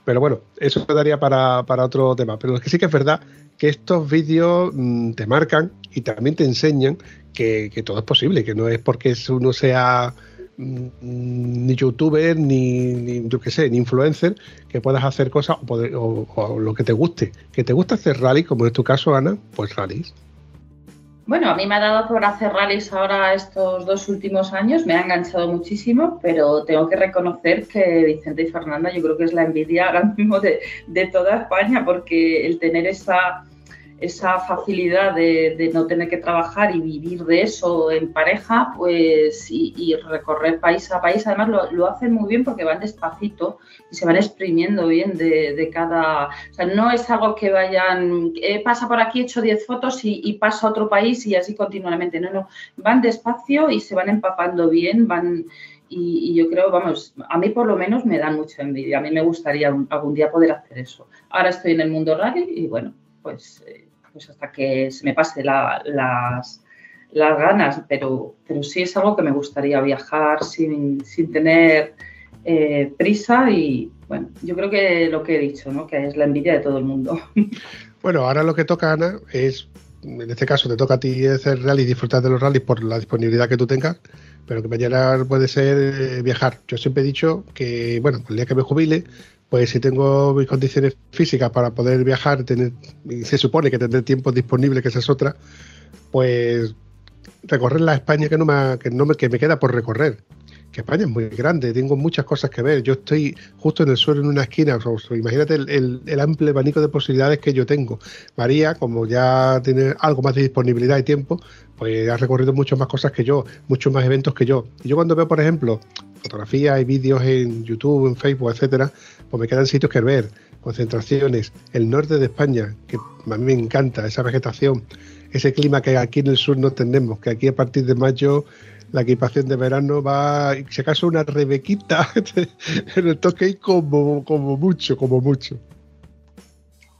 Pero bueno, eso daría para, para, otro tema. Pero lo que sí que es verdad que estos vídeos mm, te marcan y también te enseñan que, todo es posible, que no es porque uno sea mm, ni youtuber, ni, yo qué sé, ni influencer, que puedas hacer cosas o, lo que te guste. Que te gusta hacer rally, como es tu caso, Ana, pues rallies. Bueno, a mí me ha dado por hacer rallies ahora estos dos últimos años, me ha enganchado muchísimo, pero tengo que reconocer que Vicente y Fernanda yo creo que es la envidia ahora mismo de, de toda España, porque el tener esa esa facilidad de, no tener que trabajar y vivir de eso en pareja, pues y, recorrer país a país, además lo, hacen muy bien porque van despacito y se van exprimiendo bien de, cada, o sea, no es algo que vayan, eh, pasa por aquí, he hecho 10 fotos y, y pasa a otro país y así continuamente, no, no, van despacio y se van empapando bien, van y, yo creo, vamos, a mí por lo menos me dan mucha envidia. A mí me gustaría algún día poder hacer eso. Ahora estoy en el mundo rally y bueno, pues eh, pues hasta que se me pase las, las ganas, pero, pero sí es algo que me gustaría viajar sin, sin tener eh, prisa y bueno, yo creo que lo que he dicho, ¿no? que es la envidia de todo el mundo. Bueno, ahora lo que toca, Ana, es, en este caso te toca a ti hacer rally disfrutar de los rallies por la disponibilidad que tú tengas, pero que mañana puede ser eh, viajar. Yo siempre he dicho que, bueno, el día que me jubile, pues si tengo mis condiciones físicas para poder viajar, tener, y se supone que tendré tiempo disponible, que esa es otra, pues recorrer la España que no me, que no me, que me queda por recorrer que España es muy grande, tengo muchas cosas que ver. Yo estoy justo en el suelo, en una esquina. imagínate el, amplio abanico de posibilidades que yo tengo. María, como ya tiene algo más de disponibilidad y tiempo, pues ha recorrido muchas más cosas que yo, muchos más eventos que yo. Y yo cuando veo, por ejemplo, fotografías y vídeos en YouTube, en Facebook, etcétera, pues me quedan sitios que ver, concentraciones, el norte de España, que a mí me encanta, esa vegetación, ese clima que aquí en el sur no tenemos, que aquí a partir de mayo la equipación de verano va, si acaso, una rebequita el toque como, como mucho, como mucho.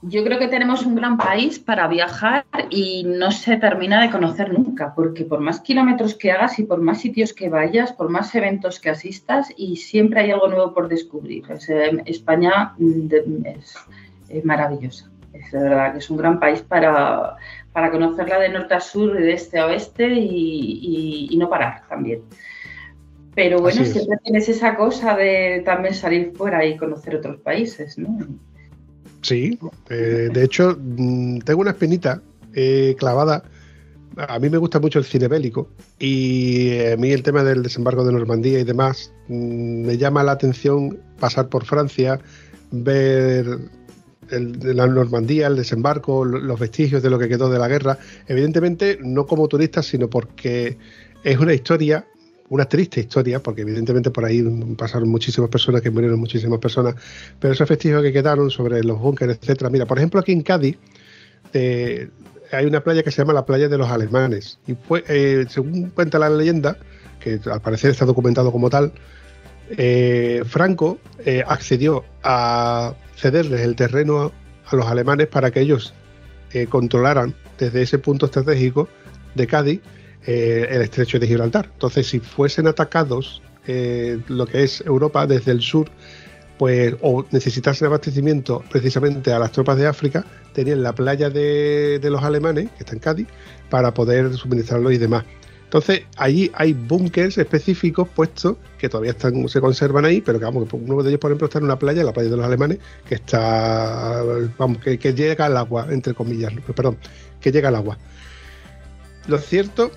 Yo creo que tenemos un gran país para viajar y no se termina de conocer nunca, porque por más kilómetros que hagas y por más sitios que vayas, por más eventos que asistas, y siempre hay algo nuevo por descubrir. España mm, es, es maravillosa. Es verdad que es un gran país para, para conocerla de norte a sur, de este a oeste y, no parar también. Pero bueno, siempre tienes esa cosa de también salir fuera y conocer otros países, ¿no? Sí, eh, de hecho, mm, tengo una espinita eh, clavada. A mí me gusta mucho el cine bélico y a mí el tema del desembarco de Normandía y demás mm, me llama la atención pasar por Francia, ver el, la Normandía, el desembarco, los vestigios de lo que quedó de la guerra, evidentemente no como turistas, sino porque es una historia, una triste historia, porque evidentemente por ahí pasaron muchísimas personas, que murieron muchísimas personas, pero esos vestigios que quedaron sobre los búnkeres, etcétera. Mira, por ejemplo, aquí en Cádiz eh, hay una playa que se llama la playa de los alemanes, y fue, eh, según cuenta la leyenda, que al parecer está documentado como tal, eh, Franco accedió a cederles el terreno a, los alemanes para que ellos controlaran desde ese punto estratégico de Cádiz eh, el estrecho de Gibraltar. Entonces, si fuesen atacados eh, lo que es Europa desde el sur, pues o necesitasen abastecimiento precisamente a las tropas de África, tenían la playa de, los alemanes, que está en Cádiz, para poder suministrarlo y demás. Entonces, allí hay búnkers específicos puestos que todavía están, se conservan ahí, pero que vamos, uno de ellos, por ejemplo, está en una playa, la playa de los alemanes, que está, vamos, que, llega al agua, entre comillas, perdón, que llega al agua. Lo cierto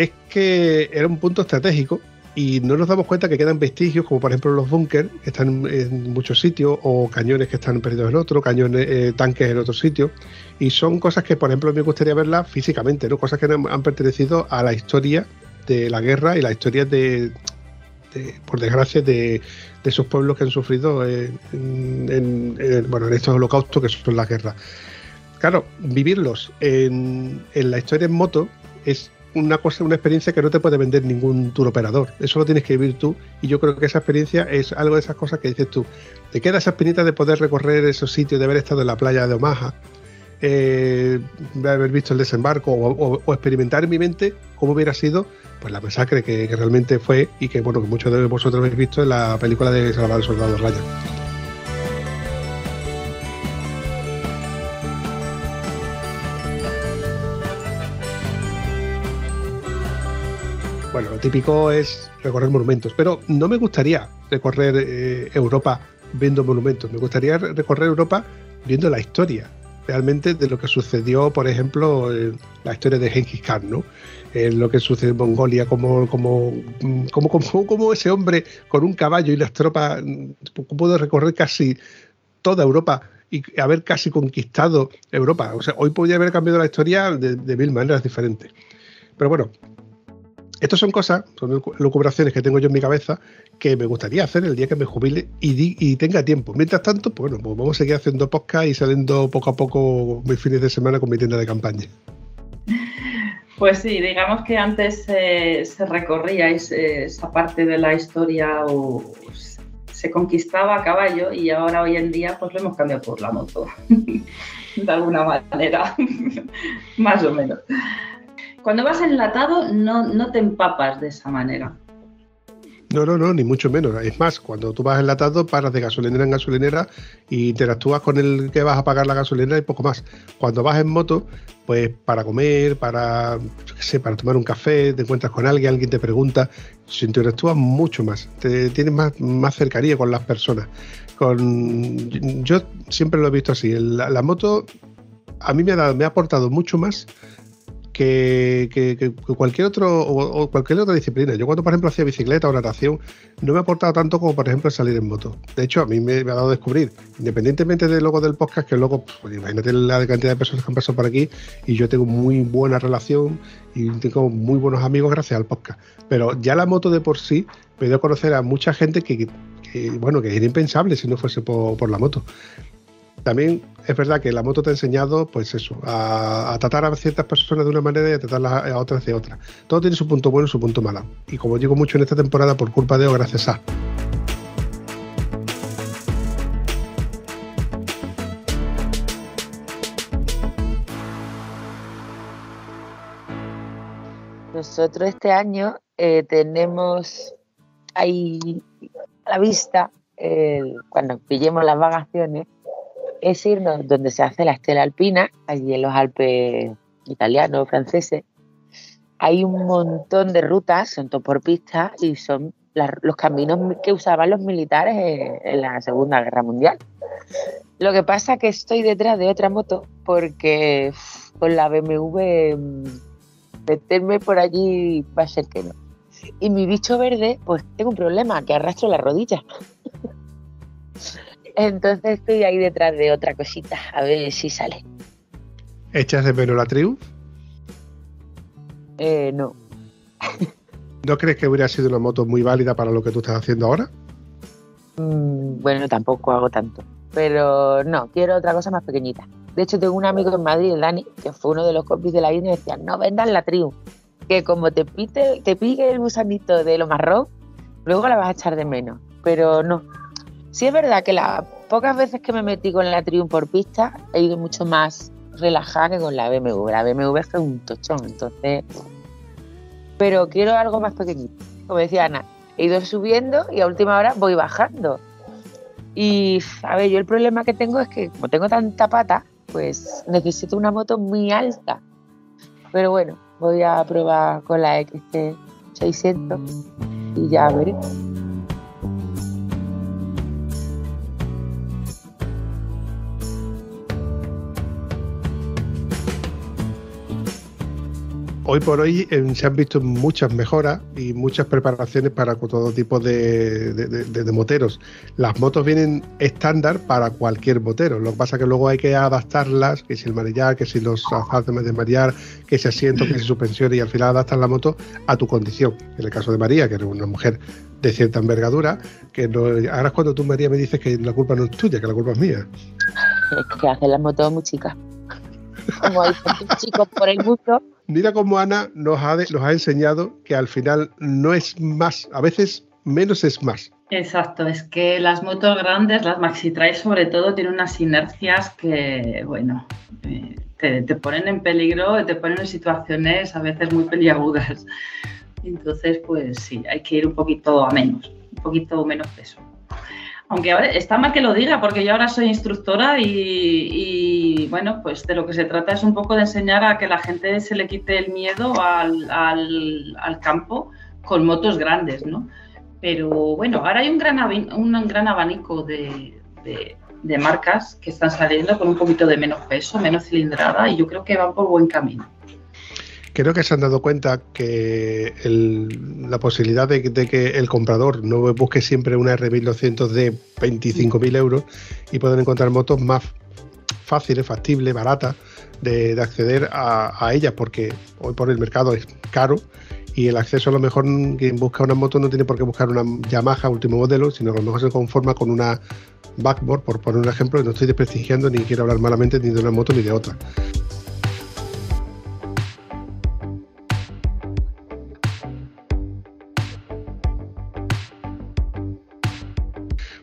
es que era un punto estratégico y no nos damos cuenta que quedan vestigios, como por ejemplo los búnkers, que están en muchos sitios, o cañones que están perdidos en otro, cañones, eh, tanques en otro sitio. Y son cosas que, por ejemplo, me gustaría verlas físicamente, ¿no? Cosas que han, pertenecido a la historia de la guerra y la historia de, por desgracia, de, esos pueblos que han sufrido en, bueno, en estos holocaustos que son las guerras. Claro, vivirlos en, la historia en moto es una cosa, una experiencia que no te puede vender ningún tour operador. Eso lo tienes que vivir tú. Y yo creo que esa experiencia es algo de esas cosas que dices tú. Te queda esa espinita de poder recorrer esos sitios, de haber estado en la playa de Omaha, eh, de haber visto el desembarco o, experimentar en mi mente cómo hubiera sido pues la masacre que, realmente fue y que bueno que muchos de vosotros habéis visto en la película de Salvador Soldado Ryan. Bueno, lo típico es recorrer monumentos, pero no me gustaría recorrer eh, Europa viendo monumentos, me gustaría recorrer Europa viendo la historia, realmente de lo que sucedió, por ejemplo, la historia de Genghis Khan, ¿no? En lo que sucedió en Mongolia, como, como, como, como, ese hombre con un caballo y las tropas pudo recorrer casi toda Europa y haber casi conquistado Europa. O sea, hoy podría haber cambiado la historia de mil maneras diferentes. Pero bueno, estas son cosas, son lucubraciones que tengo yo en mi cabeza que me gustaría hacer el día que me jubile y, tenga tiempo. Mientras tanto, pues bueno, pues vamos a seguir haciendo podcast y saliendo poco a poco mis fines de semana con mi tienda de campaña. Pues sí, digamos que antes se recorría esa parte de la historia o se conquistaba a caballo y ahora hoy en día pues lo hemos cambiado por la moto, de alguna manera, más o menos. Cuando vas enlatado no, no te empapas de esa manera. No, no, no, ni mucho menos. Es más, cuando tú vas enlatado, paras de gasolinera en gasolinera y interactúas con el que vas a pagar la gasolinera y poco más. Cuando vas en moto, pues para comer, para, sé, para tomar un café, te encuentras con alguien, alguien te pregunta, se interactúas mucho más, te tienes más, más cercanía con las personas. Con, yo siempre lo he visto así. La, la moto a mí me ha, dado, me ha aportado mucho más que, cualquier otro o, cualquier otra disciplina. Yo cuando por ejemplo hacía bicicleta o natación no me ha aportado tanto como por ejemplo salir en moto. De hecho a mí me, ha dado a descubrir, independientemente del logo del podcast, que luego pues, imagínate la cantidad de personas que han pasado por aquí y yo tengo muy buena relación y tengo muy buenos amigos gracias al podcast. Pero ya la moto de por sí me dio a conocer a mucha gente que, bueno, que era impensable si no fuese por la moto también es verdad que la moto te ha enseñado, pues eso, a, tratar a ciertas personas de una manera y a tratarlas a otras de otra. Todo tiene su punto bueno y su punto malo. Y como digo mucho en esta temporada, por culpa de o gracias a. Nosotros este año eh, tenemos ahí a la vista, cuando pillemos las vacaciones, es irnos donde se hace la estela alpina, allí en los Alpes italianos, franceses. Hay un montón de rutas, son todo por pistas y son los caminos que usaban los militares en, la Segunda Guerra Mundial. Lo que pasa es que estoy detrás de otra moto porque con la BMW mm, meterme por allí va a ser que no. Y mi bicho verde, pues tengo un problema, que arrastro la rodilla. Entonces estoy ahí detrás de otra cosita, a ver si sale. ¿Echas de menos la tribu? Eh, no. ¿No crees que hubiera sido una moto muy válida para lo que tú estás haciendo ahora? Mm, bueno, tampoco hago tanto. Pero no, quiero otra cosa más pequeñita. De hecho, tengo un amigo en Madrid, el Dani, que fue uno de los compis de la isla y decía, no vendan la tribu, que como te, pite, te pique el gusanito de lo marrón, luego la vas a echar de menos. Pero no, Sí es verdad que las pocas veces que me metí con la Triumph por pista he ido mucho más relajada que con la BMW. La BMW fue un tochón, entonces... Pero quiero algo más pequeñito. Como decía Ana, he ido subiendo y a última hora voy bajando. Y, a ver, yo el problema que tengo es que como tengo tanta pata, pues necesito una moto muy alta. Pero bueno, voy a probar con la XT600 y ya veré. Hoy por hoy eh, se han visto muchas mejoras y muchas preparaciones para todo tipo de, moteros. Las motos vienen estándar para cualquier motero. Lo que pasa es que luego hay que adaptarlas, que si el marillar, que si los azafes de marillar, que si asiento, que si suspensión y al final adaptas la moto a tu condición. En el caso de María, que era una mujer de cierta envergadura, que no, ahora es cuando tú María me dices que la culpa no es tuya, que la culpa es mía. Es que hace la moto muy chica. Como hay chicos por el mundo Mira cómo Ana nos ha, nos ha enseñado que al final no es más, a veces menos es más. Exacto, es que las motos grandes, las maxi trail sobre todo, tienen unas inercias que, bueno, eh, te, ponen en peligro, te ponen en situaciones a veces muy peliagudas. Entonces, pues sí, hay que ir un poquito a menos, un poquito menos peso. Aunque ahora está mal que lo diga, porque yo ahora soy instructora y, bueno, pues de lo que se trata es un poco de enseñar a que la gente se le quite el miedo al, al, campo con motos grandes, ¿no? Pero bueno, ahora hay un gran, un gran abanico de, de marcas que están saliendo con un poquito de menos peso, menos cilindrada y yo creo que van por buen camino. Creo que se han dado cuenta que la posibilidad de, que el comprador no busque siempre una R1200 de 25.000 euros y puedan encontrar motos más fáciles, factibles, baratas de, acceder a, ellas, porque hoy por el mercado es caro y el acceso a lo mejor quien busca una moto no tiene por qué buscar una Yamaha último modelo, sino que a lo mejor se conforma con una backboard, por poner un ejemplo, y no estoy desprestigiando ni quiero hablar malamente ni de una moto ni de otra.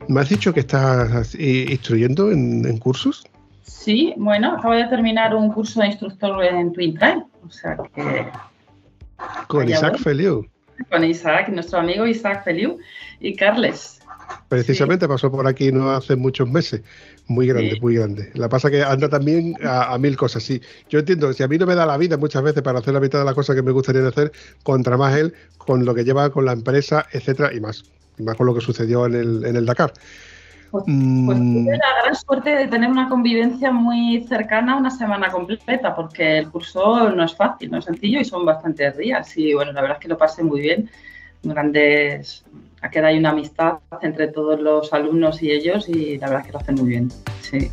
¿Me has dicho que estás instruyendo en, cursos? Sí, bueno, acabo de terminar un curso de instructor en Twin Trail. O sea que. Con Isaac Feliu. Con Isaac, nuestro amigo Isaac Feliu y Carles. Precisamente pasó por aquí no hace muchos meses. Muy grande, muy grande. La pasa que anda también a, mil cosas. Sí, yo entiendo, si a mí no me da la vida muchas veces para hacer la mitad de las cosas que me gustaría hacer, contra más él, con lo que lleva con la empresa, etcétera, y más. Y más con lo que sucedió en el, en el Dakar. Pues, pues mm. tuve la gran suerte de tener una convivencia muy cercana una semana completa, porque el curso no es fácil, no es sencillo y son bastantes días. Y bueno, la verdad es que lo pasé muy bien. Grandes queda hay una amistad entre todos los alumnos y ellos y la verdad es que lo hacen muy bien. Sí.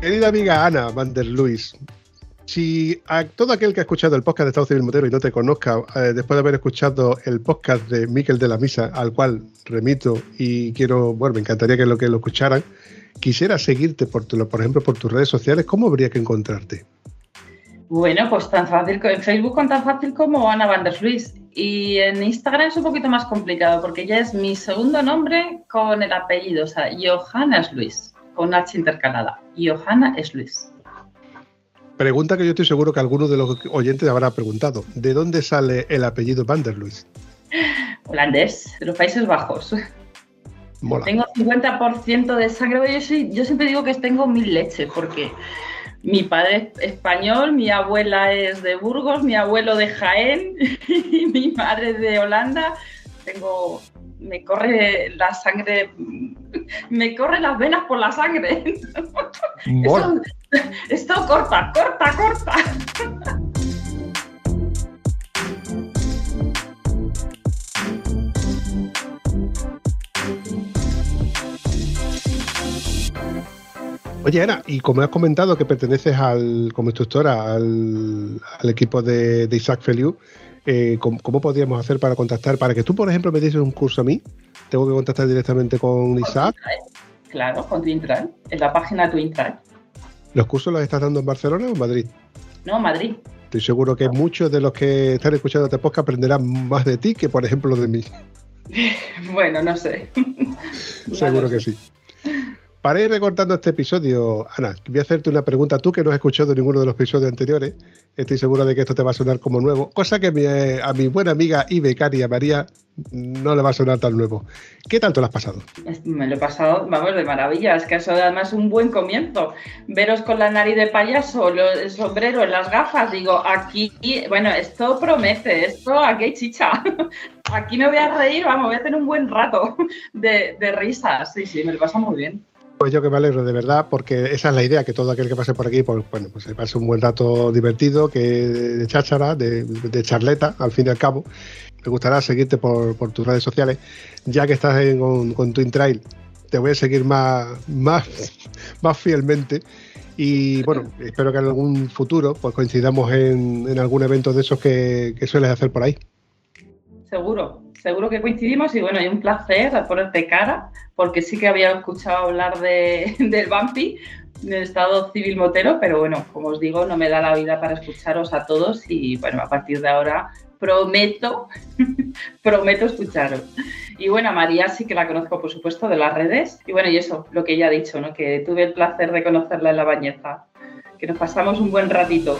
Querida amiga Ana Van der Luis, si a todo aquel que ha escuchado el podcast de Estado Civil Motero y no te conozca, eh, después de haber escuchado el podcast de Miquel de la Misa, al cual remito y quiero, bueno, me encantaría que lo que lo escucharan, quisiera seguirte, por, por ejemplo, por tus redes sociales, ¿cómo habría que encontrarte? Bueno, pues tan fácil, en Facebook tan fácil como Ana Van der Luis. Y en Instagram es un poquito más complicado porque ya es mi segundo nombre con el apellido, o sea, Johanna es Luis, con H intercalada. Johanna es Luis. Pregunta que yo estoy seguro que alguno de los oyentes habrá preguntado. ¿De dónde sale el apellido Van der Luis? Holandés, de los Países Bajos. Tengo 50% de sangre. Yo, yo siempre digo que tengo mil leches porque mi padre es español, mi abuela es de Burgos, mi abuelo de Jaén y mi madre es de Holanda. Tengo, me corre la sangre, me corre las venas por la sangre. esto corta, corta, corta. Oye, Ana, y como has comentado que perteneces al, como instructora al, equipo de, Isaac Feliu, eh, ¿cómo, podríamos hacer para contactar? Para que tú, por ejemplo, me dieses un curso a mí, ¿tengo que contactar directamente con Isaac? Claro, con Twintral, en la página Twintral. ¿Los cursos los estás dando en Barcelona o en Madrid? No, Madrid. Estoy seguro que muchos de los que están escuchando este podcast aprenderán más de ti que, por ejemplo, de mí. bueno, no sé. seguro que sí. Para ir recortando este episodio, Ana, voy a hacerte una pregunta. Tú que no has escuchado ninguno de los episodios anteriores, estoy seguro de que esto te va a sonar como nuevo, cosa que a mi buena amiga y becaria María no le va a sonar tan nuevo. ¿Qué tanto lo has pasado? Me lo he pasado, vamos, de maravilla. Es que eso además un buen comienzo. Veros con la nariz de payaso, el sombrero, las gafas, digo, aquí, bueno, esto promete, esto aquí hay chicha. Aquí me voy a reír, vamos, voy a tener un buen rato de, de risas. Sí, sí, me lo pasa muy bien. Pues yo que me alegro de verdad, porque esa es la idea, que todo aquel que pase por aquí, pues bueno, pues se pase un buen rato divertido, que de cháchara, de, charleta, al fin y al cabo. Me gustará seguirte por, tus redes sociales, ya que estás con, con Twin Trail, te voy a seguir más, más, más fielmente. Y bueno, espero que en algún futuro pues coincidamos en, algún evento de esos que sueles hacer por ahí. Seguro, seguro que coincidimos y bueno, hay un placer ponerte cara, porque sí que había escuchado hablar de, del Bampi, del Estado Civil Motero, pero bueno, como os digo, no me da la vida para escucharos a todos y bueno, a partir de ahora prometo, prometo escucharos. Y bueno, a María sí que la conozco, por supuesto, de las redes. Y bueno, y eso, lo que ella ha dicho, ¿no? Que tuve el placer de conocerla en la bañeza, que nos pasamos un buen ratito.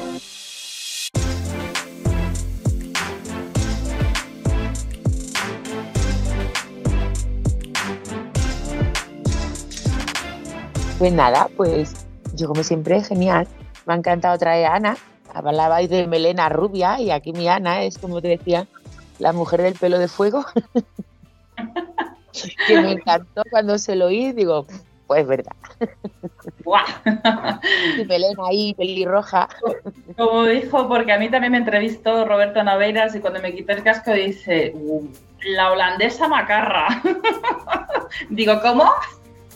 Pues nada, pues yo como siempre, genial. Me ha encantado traer a Ana. Hablabais de melena rubia y aquí mi Ana es, como te decía, la mujer del pelo de fuego. que me encantó cuando se lo oí, digo, pues verdad. y melena ahí, pelirroja. Como dijo, porque a mí también me entrevistó Roberto Naveiras y cuando me quité el casco dice, la holandesa macarra. digo, ¿cómo?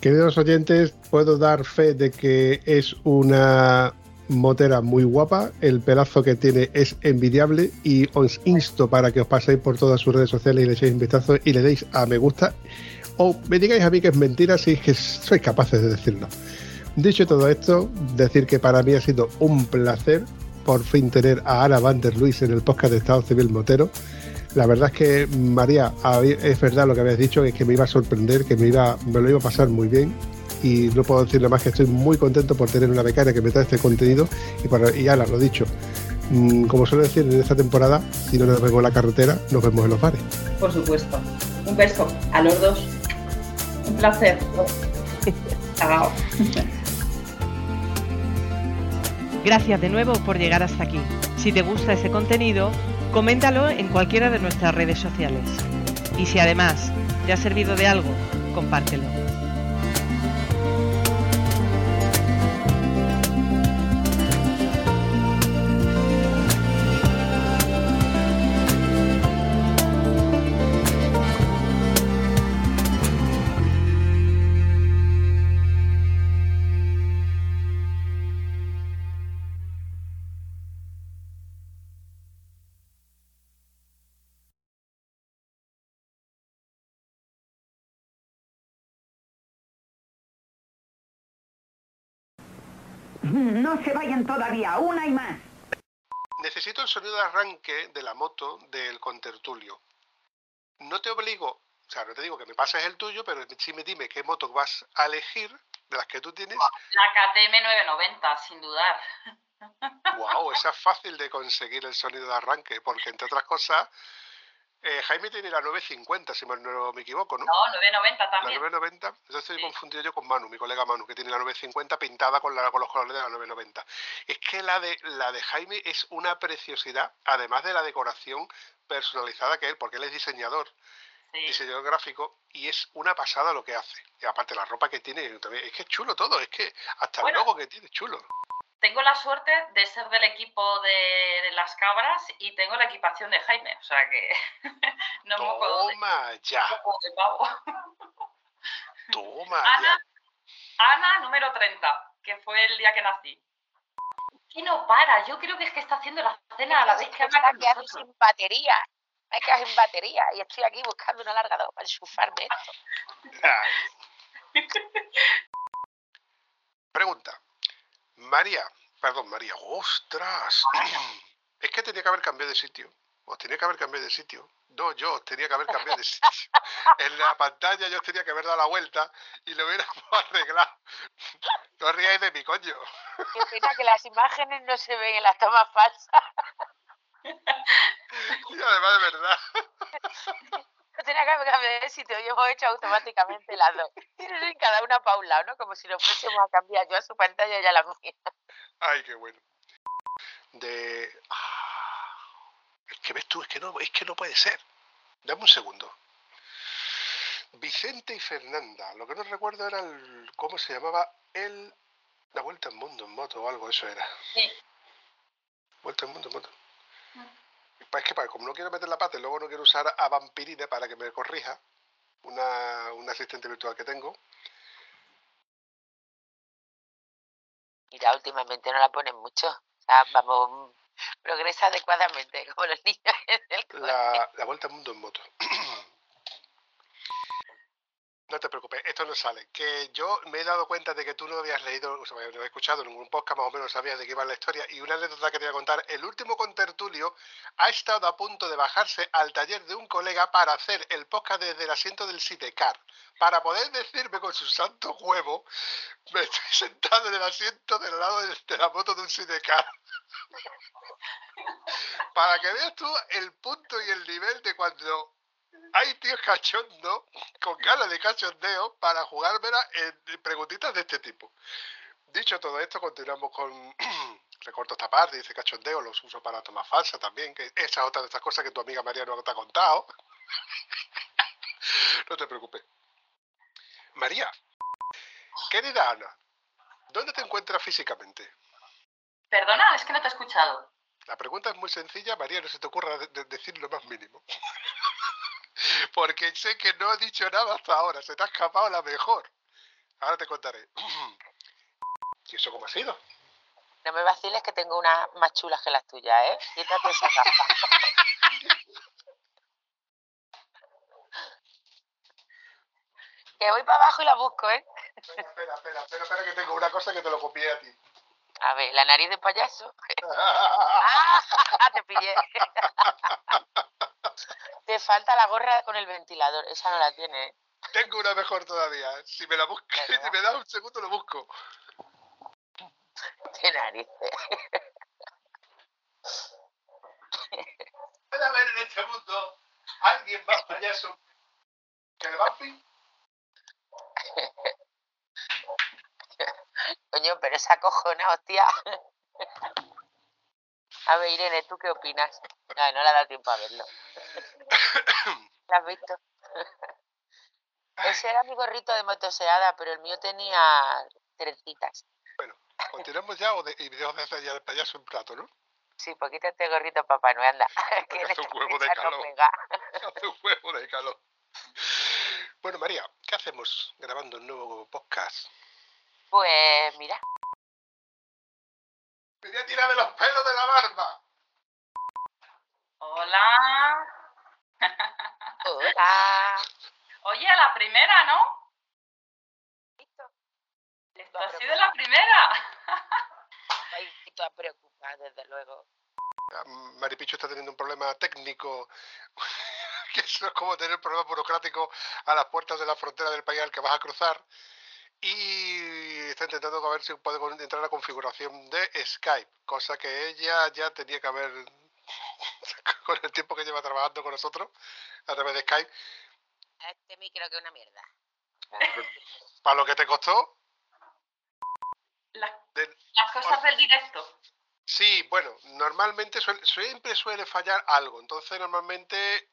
Queridos oyentes, puedo dar fe de que es una motera muy guapa, el pelazo que tiene es envidiable y os insto para que os paséis por todas sus redes sociales y le echéis un vistazo y le deis a me gusta o me digáis a mí que es mentira si es que sois capaces de decirlo. Dicho todo esto, decir que para mí ha sido un placer por fin tener a Ana Van Luis en el podcast de Estado Civil Motero. La verdad es que, María, es verdad lo que habías dicho, es que me iba a sorprender, que me, iba, me lo iba a pasar muy bien. Y no puedo decir nada más que estoy muy contento por tener una becaria que me trae este contenido. Y, para, y Ana, lo dicho, mm, como suelo decir en esta temporada, si no nos vemos en la carretera, nos vemos en los bares. Por supuesto. Un beso a los dos. Un placer. Chao. Gracias de nuevo por llegar hasta aquí. Si te gusta ese contenido, coméntalo en cualquiera de nuestras redes sociales. Y si además te ha servido de algo, compártelo. No se vayan todavía, una y más. Necesito el sonido de arranque de la moto del contertulio. No te obligo, o sea, no te digo que me pases el tuyo, pero sí me dime qué moto vas a elegir de las que tú tienes. La KTM 990, sin dudar. Wow, esa es fácil de conseguir el sonido de arranque, porque entre otras cosas, eh, Jaime tiene la 950, si no me equivoco, ¿no? No, 990 también. La 990, entonces estoy confundido yo con Manu, mi colega Manu, que tiene la 950 pintada con, la, con los colores de la 990. Es que la de, la de Jaime es una preciosidad, además de la decoración personalizada que él, porque él es diseñador, diseñador gráfico, y es una pasada lo que hace. Y aparte la ropa que tiene, es que es chulo todo, es que hasta el logo que tiene es chulo tengo la suerte de ser del equipo de, las cabras y tengo la equipación de Jaime, o sea que no Toma de, ya. de pavo. Toma Ana, ya. Ana, número 30, que fue el día que nací. Y no para, yo creo que es que está haciendo la cena a la vez que Ana con nosotros. sin batería, me quedas sin batería y estoy aquí buscando un alargador para enchufarme Pregunta. María, perdón, María, ostras. Es que tenía que haber cambiado de sitio. Os tenía que haber cambiado de sitio. No, yo tenía que haber cambiado de sitio. En la pantalla yo tenía que haber dado la vuelta y lo hubiéramos arreglado. No ríais de mi coño. Qué pena que las imágenes no se ven en las tomas falsas. Y además de verdad. No tenía que cambiado de sitio, yo hemos hecho automáticamente las dos. Y cada una para un lado, ¿no? Como si nos fuésemos a cambiar yo a su pantalla y a la mía. Ay, qué bueno. De. Ah, es que ves tú, es que no, es que no puede ser. Dame un segundo. Vicente y Fernanda. Lo que no recuerdo era el. ¿Cómo se llamaba? El. La vuelta en mundo en moto o algo, eso era. Sí. Vuelta en mundo en moto. Pues es que como no quiero meter la pata y luego no quiero usar a Vampirina para que me corrija, una, una asistente virtual que tengo. Mira, últimamente no la ponen mucho. O sea, vamos, progresa adecuadamente, como los niños en el la, la vuelta al mundo en moto. No te preocupes, esto no sale. Que yo me he dado cuenta de que tú no habías leído, o sea, no habías escuchado ningún podcast, más o menos sabías de qué iba la historia. Y una anécdota que te voy a contar: el último contertulio ha estado a punto de bajarse al taller de un colega para hacer el podcast desde el asiento del Sidecar. Para poder decirme con su santo huevo, me estoy sentado en el asiento del lado de, la moto de un Sidecar. para que veas tú el punto y el nivel de cuando hay tíos cachondos con ganas de cachondeo para jugármela en preguntitas de este tipo. Dicho todo esto, continuamos con recorto esta parte, dice cachondeo, los uso para tomar falsa también, que esa es otra de estas cosas que tu amiga María no te ha contado. no te preocupes. María, querida Ana, ¿dónde te encuentras físicamente? Perdona, es que no te he escuchado. La pregunta es muy sencilla, María, no se te ocurra decir lo más mínimo. Porque sé que no he dicho nada hasta ahora, se te ha escapado la mejor. Ahora te contaré. ¿Y eso cómo ha sido? No me vaciles que tengo unas más chulas que las tuyas, ¿eh? Quítate esa gafa. que voy para abajo y la busco, ¿eh? Espera, espera, espera, espera, espera, que tengo una cosa que te lo copié a ti. A ver, la nariz de payaso. ¡Ah! Te pillé. Te falta la gorra con el ventilador. Esa no la tiene, ¿eh? Tengo una mejor todavía. Si me la busco, si me da un segundo lo busco. Qué narices. ¿Puede haber en este mundo alguien más payaso que el Bumpy? Coño, pero esa cojona, hostia. A ver, Irene, ¿tú qué opinas? No, no le ha dado tiempo a verlo. ¿La has visto? Ese era mi gorrito de motoseada, pero el mío tenía trencitas. Bueno, continuamos ya o de, y videos de hacer ya el payaso en plato, ¿no? Sí, pues quítate gorrito, papá Noel, anda. Porque hace un huevo de calor. Hace un huevo de calor. Bueno, María, ¿qué hacemos grabando un nuevo podcast? Pues mira. Me voy a tirar de los pelos de la barba. Hola. Hola. Oye, a la primera, ¿no? Listo. Esto ha sido la primera. Toda preocupada, desde luego. Maripicho está teniendo un problema técnico, que eso es como tener problemas burocráticos a las puertas de la frontera del país al que vas a cruzar. Y está intentando ver si puede entrar a la configuración de Skype, cosa que ella ya tenía que haber, con el tiempo que lleva trabajando con nosotros, a través de Skype. Este micro que es una mierda. ¿Para lo que te costó? Las, las cosas del directo. Sí, bueno, normalmente suele, siempre suele fallar algo, entonces normalmente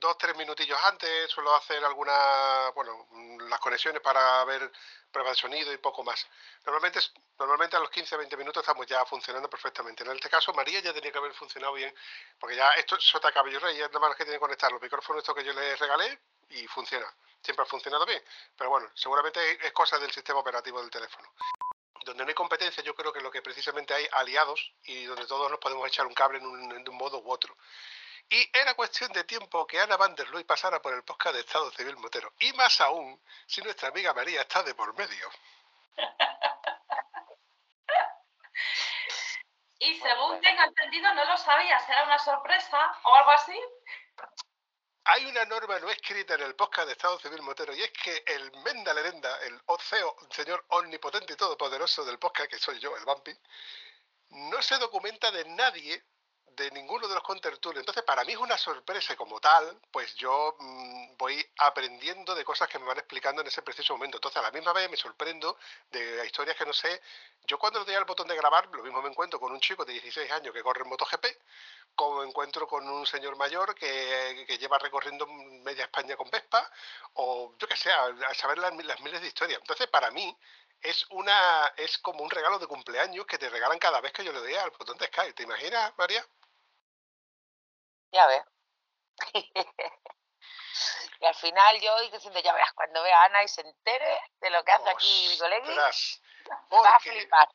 dos, tres minutillos antes suelo hacer algunas, bueno, las conexiones para ver pruebas de sonido y poco más. Normalmente, normalmente a los 15, 20 minutos estamos ya funcionando perfectamente. En este caso, María ya tenía que haber funcionado bien, porque ya esto es sota cabello rey, es nada más que tiene que conectar los micrófonos estos que yo le regalé y funciona. Siempre ha funcionado bien, pero bueno, seguramente es cosa del sistema operativo del teléfono donde no hay competencia, yo creo que lo que precisamente hay aliados y donde todos nos podemos echar un cable en un, en un modo u otro. Y era cuestión de tiempo que Ana van der Luy pasara por el podcast de Estado Civil Motero. Y más aún, si nuestra amiga María está de por medio. y según tengo entendido, no lo sabía, ¿será una sorpresa o algo así? Hay una norma no escrita en el podcast de Estado Civil Motero y es que el Menda Lerenda, el OCEO, el señor omnipotente y todopoderoso del podcast, que soy yo, el Bumpy, no se documenta de nadie de ninguno de los contertulios. Entonces, para mí es una sorpresa como tal, pues yo mmm, voy aprendiendo de cosas que me van explicando en ese preciso momento. Entonces, a la misma vez me sorprendo de historias que no sé. Yo cuando le doy al botón de grabar, lo mismo me encuentro con un chico de 16 años que corre en MotoGP, como me encuentro con un señor mayor que, que lleva recorriendo media España con Vespa, o yo que sé, a saber las, las miles de historias. Entonces, para mí, es una es como un regalo de cumpleaños que te regalan cada vez que yo le doy al botón de Skype. ¿Te imaginas, María? Ya ves. y al final yo voy diciendo, ya verás, cuando vea a Ana y se entere de lo que hace aquí mi colega, va a flipar.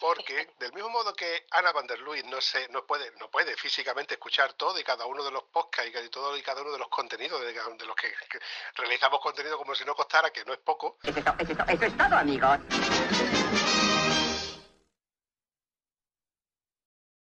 Porque del mismo modo que Ana van der Luis no se, no puede, no puede físicamente escuchar todo y cada uno de los podcasts y todo y cada uno de los contenidos de, de los que, que, realizamos contenido como si no costara, que no es poco. Eso, eso, eso es todo, amigos.